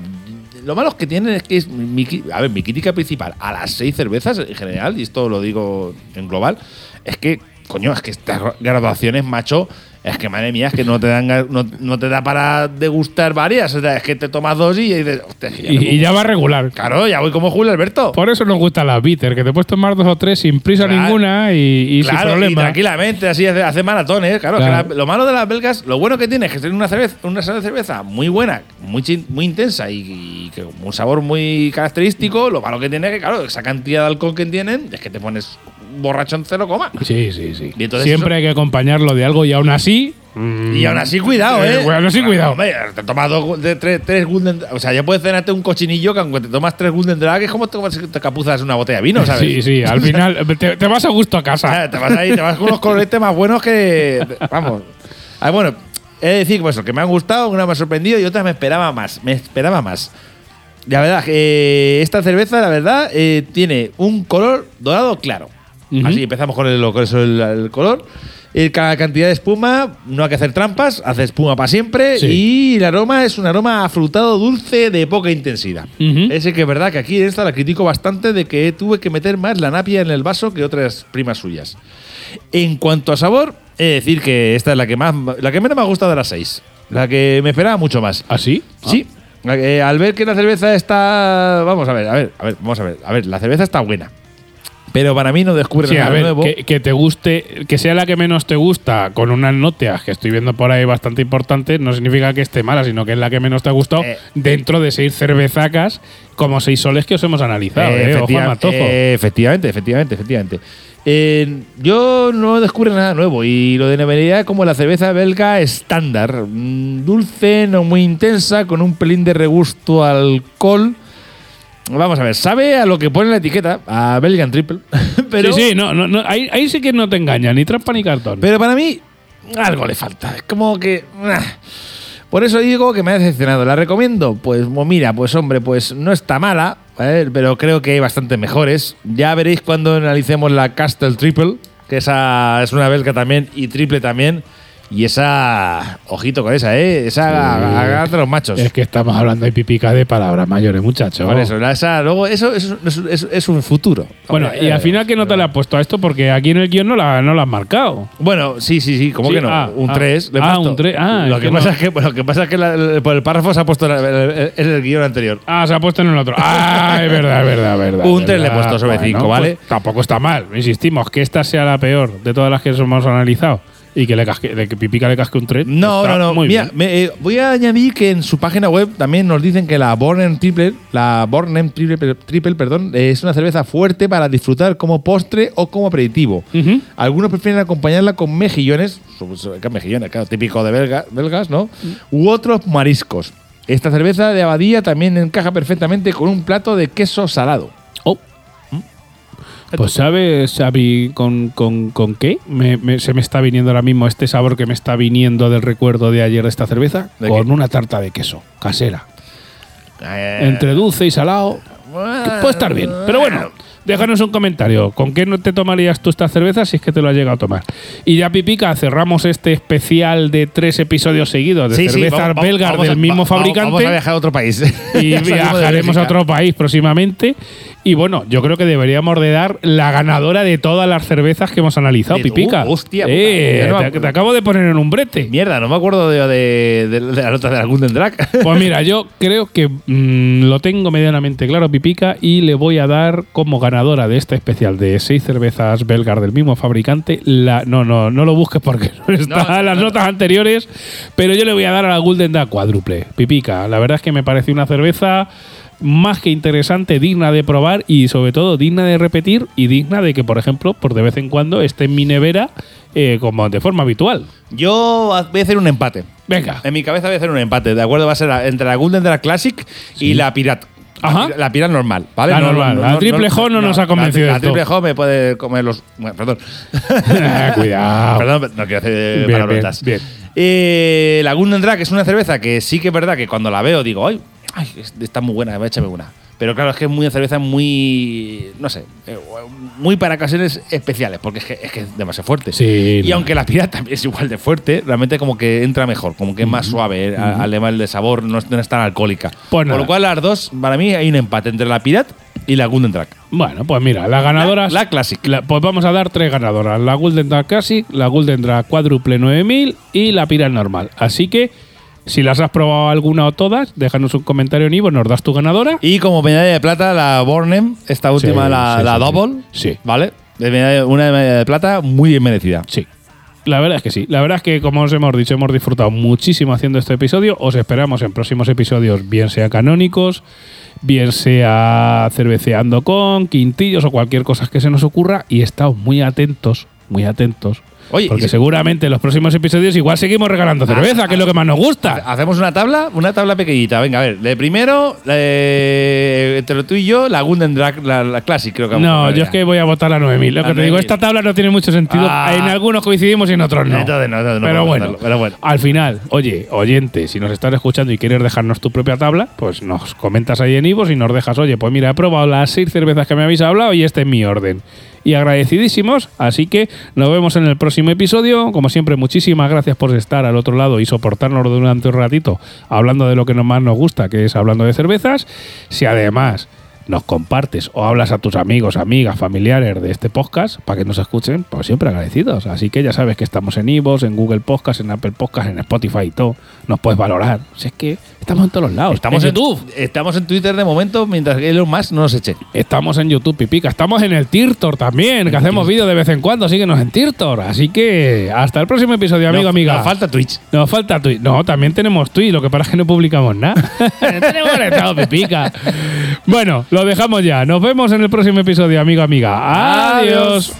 Speaker 2: lo malo que tienen es que es mi, a ver, mi crítica principal a las seis cervezas en general, y esto lo digo en global, es que, coño, es que estas graduaciones, macho, es que madre mía, es que no te dan no, no te da para degustar varias. O sea, es que te tomas dos y dices, hostia, ya
Speaker 1: Y, y ya va regular.
Speaker 2: Claro, ya voy como Julio Alberto.
Speaker 1: Por eso nos gustan las bitter, que te puedes tomar dos o tres sin prisa
Speaker 2: Claro.
Speaker 1: ninguna y, y sin
Speaker 2: Claro, y
Speaker 1: problema.
Speaker 2: tranquilamente, así hace, hace maratones. Claro,
Speaker 1: Claro.
Speaker 2: que la- lo malo de las belgas, lo bueno que tiene es que tiene una cerveza, una cerveza muy buena, muy, chin- muy intensa y, y que un sabor muy característico. Lo malo que tiene es que, claro, esa cantidad de alcohol que tienen es que te pones borracho en cero coma.
Speaker 1: Sí, sí, sí.
Speaker 2: Y entonces
Speaker 1: Siempre hay que acompañarlo de algo y aún así.
Speaker 2: Y aún así, cuidado,
Speaker 1: Eh,
Speaker 2: ¿eh?
Speaker 1: aún así, cuidado.
Speaker 2: Hombre, te tomas dos, de, tres, tres Golden O sea, ya puedes cenarte un cochinillo que aunque te tomas tres Golden Drag es como te, te capuzas una botella de vino, ¿sabes?
Speaker 1: Sí, sí, al final te, te vas a gusto a
Speaker 2: O
Speaker 1: casa.
Speaker 2: te vas ahí, te vas con unos coloretes más buenos que. Vamos. Ah, bueno, he de decir pues, que me han gustado, una me ha sorprendido y otra me esperaba más. Me esperaba más. La verdad, eh, esta cerveza, la verdad, eh, tiene un color dorado claro. Así empezamos con el, con eso, el, el color. Eh, Cada cantidad de espuma, no hay que hacer trampas, hace espuma para siempre.
Speaker 1: Sí.
Speaker 2: Y el aroma es un aroma afrutado dulce de poca intensidad.
Speaker 1: Ujú.
Speaker 2: Ese que es verdad que aquí en esta la critico bastante de que tuve que meter más la napia en el vaso que otras primas suyas. En cuanto a sabor, he de decir que esta es la que más la que menos me ha gustado de las seis. La que me esperaba mucho más.
Speaker 1: ¿Así?
Speaker 2: Sí. La que- al ver que la cerveza está. Vamos a ver, a ver, a ver, vamos a ver. A ver, la cerveza está buena. Pero para mí no descubre
Speaker 1: Sí,
Speaker 2: nada
Speaker 1: a ver,
Speaker 2: nuevo.
Speaker 1: que, que te guste, que sea la que menos te gusta, con unas notas que estoy viendo por ahí bastante importantes, no significa que esté mala, sino que es la que menos te ha gustado
Speaker 2: Eh.
Speaker 1: dentro de seis cervezacas como seis soles que os hemos analizado,
Speaker 2: Eh,
Speaker 1: ¿eh?
Speaker 2: Efectiva- efectivamente, efectivamente, efectivamente. Eh, yo no descubro nada nuevo y lo denominaría como la cerveza belga estándar. Mm, Dulce, no muy intensa, con un pelín de regusto alcohol. Vamos a ver, sabe a lo que pone la etiqueta, a Belgian Triple. pero,
Speaker 1: sí, sí, no, no, no, ahí, ahí sí que no te engaña, ni trampa ni cartón.
Speaker 2: pero para mí, algo le falta. Es como que. ah. Por eso digo que me ha decepcionado. ¿La recomiendo? Pues mira, pues hombre, pues no está mala, ¿vale? pero creo que hay bastante mejores. Ya veréis cuando analicemos la Castle Triple, que esa es una belga también y triple también. Y esa, ojito con esa, ¿eh? Esa agárrate los machos.
Speaker 1: es que estamos hablando de pipica de palabras mayores, muchachos.
Speaker 2: Por eso, esa, luego, eso, eso es, es- es un futuro.
Speaker 1: Bueno,
Speaker 2: Hombre,
Speaker 1: y al
Speaker 2: eh,
Speaker 1: final, ¿qué nota le has puesto a esto? Porque aquí en el guion no la, no la has marcado.
Speaker 2: Bueno, sí, sí, sí, ¿cómo
Speaker 1: Sí,
Speaker 2: que no?
Speaker 1: ah,
Speaker 2: un
Speaker 1: ah.
Speaker 2: 3.
Speaker 1: Ah, un tres, ah,
Speaker 2: lo,
Speaker 1: es
Speaker 2: que
Speaker 1: que no.
Speaker 2: es que, bueno, lo que pasa es que la- el- por el párrafo se ha puesto en el, guion anterior.
Speaker 1: Ah, se ha puesto en el otro. Ah, es verdad, es verdad, es verdad.
Speaker 2: Un
Speaker 1: es
Speaker 2: tres le he puesto sobre cinco,
Speaker 1: pues
Speaker 2: ¿vale?
Speaker 1: tampoco está mal. Insistimos, que esta sea la peor de todas las que hemos analizado y que le casque, de que Pipica le casque un 3.
Speaker 2: No, no, no. Mira, me, eh, voy a añadir que en su página web también nos dicen que la Bornem Triple, la Bornem Triple, Triple, perdón, es una cerveza fuerte para disfrutar como postre o como aperitivo. Algunos prefieren acompañarla con mejillones, su- su- ¿qué mejillones, claro, típico de belga- belgas, ¿no? U otros mariscos. Esta cerveza de abadía también encaja perfectamente con un plato de queso salado.
Speaker 1: Oh. Pues sabes, Xavi, con, con, con qué me- me- se me está viniendo ahora mismo este sabor que me está viniendo del recuerdo de ayer de esta cerveza.
Speaker 2: ¿De
Speaker 1: con
Speaker 2: qué?
Speaker 1: una tarta de queso, casera.
Speaker 2: Eh,
Speaker 1: Entre dulce y salado. puede estar bien. Pero bueno, déjanos un comentario. ¿Con qué no te tomarías tú esta cerveza si es que te lo has llegado a tomar? Y ya, Pipica, cerramos este especial de tres episodios seguidos de
Speaker 2: Sí,
Speaker 1: cervezas belgas
Speaker 2: a-
Speaker 1: del mismo fabricante.
Speaker 2: Vamos a viajar a otro país.
Speaker 1: y viajaremos a otro país próximamente. Y bueno, yo creo que deberíamos de dar la ganadora de todas las cervezas que hemos analizado, Pipica.
Speaker 2: uh, hostia,
Speaker 1: Eh,
Speaker 2: puta,
Speaker 1: te, acabo de poner en un brete.
Speaker 2: Mierda, no me acuerdo de, de- de- de la nota de la Guten Drag.
Speaker 1: Pues mira, yo creo que mm, lo tengo medianamente claro, Pipica, y le voy a dar como ganadora de este especial de seis cervezas belgas del mismo fabricante. La, no, no, no lo busques porque no está
Speaker 2: No,
Speaker 1: en las
Speaker 2: no,
Speaker 1: notas anteriores, pero yo le voy a dar a la Golden Duck cuádruple. Pipica, la verdad es que me parece una cerveza más que interesante, digna de probar y sobre todo digna de repetir y digna de que, por ejemplo, por de vez en cuando esté en mi nevera eh, como de forma habitual.
Speaker 2: Yo voy a hacer un empate.
Speaker 1: Venga.
Speaker 2: En mi cabeza voy a hacer un empate, ¿de acuerdo? Va a ser entre la Golden Drag Classic y la Pirate. La
Speaker 1: Ajá.
Speaker 2: pira- La Pirate normal, ¿vale?
Speaker 1: La normal. La triple J no nos ha convencido
Speaker 2: La, la triple. J me puede comer los. Bueno, perdón.
Speaker 1: Cuidado.
Speaker 2: Perdón, no quiero hacer
Speaker 1: Bien,
Speaker 2: palabrotas.
Speaker 1: bien,
Speaker 2: Eh, la Golden Drag es una cerveza que sí que es verdad que cuando la veo digo, ay, ay, es- está muy buena, échame una. Pero claro, es que es muy una cerveza muy, no sé, eh, muy para ocasiones especiales, porque es que es, que es demasiado fuerte.
Speaker 1: Sí,
Speaker 2: y
Speaker 1: no.
Speaker 2: aunque la pirata también es igual de fuerte, realmente como que entra mejor, como que es más suave, eh, a- al nivel de sabor, no es, no es tan alcohólica.
Speaker 1: Pues
Speaker 2: Por
Speaker 1: nada.
Speaker 2: lo cual las dos, para mí hay un empate entre la pirata y la Golden Drag.
Speaker 1: Bueno, pues mira, las ganadoras.
Speaker 2: La- la Classic.
Speaker 1: la- pues vamos a dar tres ganadoras: la Golden Drag Classic, la Golden Drag Quadruple 9000 y la Piral Normal. Así que, si las has probado alguna o todas, déjanos un comentario en Ivo, nos das tu ganadora.
Speaker 2: Y como medalla de plata, la Bornem, esta última,
Speaker 1: Sí,
Speaker 2: la,
Speaker 1: sí,
Speaker 2: la
Speaker 1: sí,
Speaker 2: Double.
Speaker 1: sí.
Speaker 2: ¿Vale? Una medalla de plata muy bien merecida.
Speaker 1: Sí. La verdad es que sí. La verdad es que, como os hemos dicho, hemos disfrutado muchísimo haciendo este episodio. Os esperamos en próximos episodios, bien sea canónicos, bien sea cerveceando con, quintillos o cualquier cosa que se nos ocurra. Y estad muy atentos, muy atentos.
Speaker 2: Oye,
Speaker 1: porque seguramente en los próximos episodios igual seguimos regalando cerveza, que es lo que más nos gusta.
Speaker 2: Hacemos una tabla, una tabla pequeñita. Venga, a ver. De primero, eh, entre tú y yo, la Gunden la, la Classic, creo que vamos a
Speaker 1: No, yo es que voy a votar la 9000. Lo que te digo,
Speaker 2: 9000.
Speaker 1: esta tabla no tiene mucho sentido.
Speaker 2: Ah.
Speaker 1: En algunos coincidimos y en otros no.
Speaker 2: Entonces no, entonces no
Speaker 1: pero, bueno,
Speaker 2: pero bueno.
Speaker 1: al final, oye, oyente, si nos estás escuchando y quieres dejarnos tu propia tabla, pues nos comentas ahí en Ivos y nos dejas, oye, pues mira, he probado las seis cervezas que me habéis hablado y este es mi orden. Y agradecidísimos, así que nos vemos en el próximo episodio. Como siempre, muchísimas gracias por estar al otro lado y soportarnos durante un ratito hablando de lo que más nos gusta, que es hablando de cervezas. Si además nos compartes o hablas a tus amigos, amigas, familiares de este podcast para que nos escuchen, pues siempre agradecidos. Así que ya sabes que estamos en Ivos, en Google Podcast, en Apple Podcast, en Spotify y todo. Nos puedes valorar. Si es que estamos en todos los lados.
Speaker 2: Estamos
Speaker 1: en
Speaker 2: en
Speaker 1: YouTube.
Speaker 2: Estamos en Twitter de momento, mientras que Elon Musk no nos eche.
Speaker 1: Estamos en YouTube, Pipica. Estamos en el Tirtor también, que hacemos vídeos de vez en cuando. Síguenos en Tirtor. Así que hasta el próximo episodio, amigo, amiga.
Speaker 2: Nos falta Twitch.
Speaker 1: Nos falta Twitch. No, también tenemos Twitch, lo que pasa es que no publicamos nada. tenemos conectado, Pipica. Bueno, lo dejamos ya. Nos vemos en el próximo episodio, amigo, amiga.
Speaker 2: Adiós.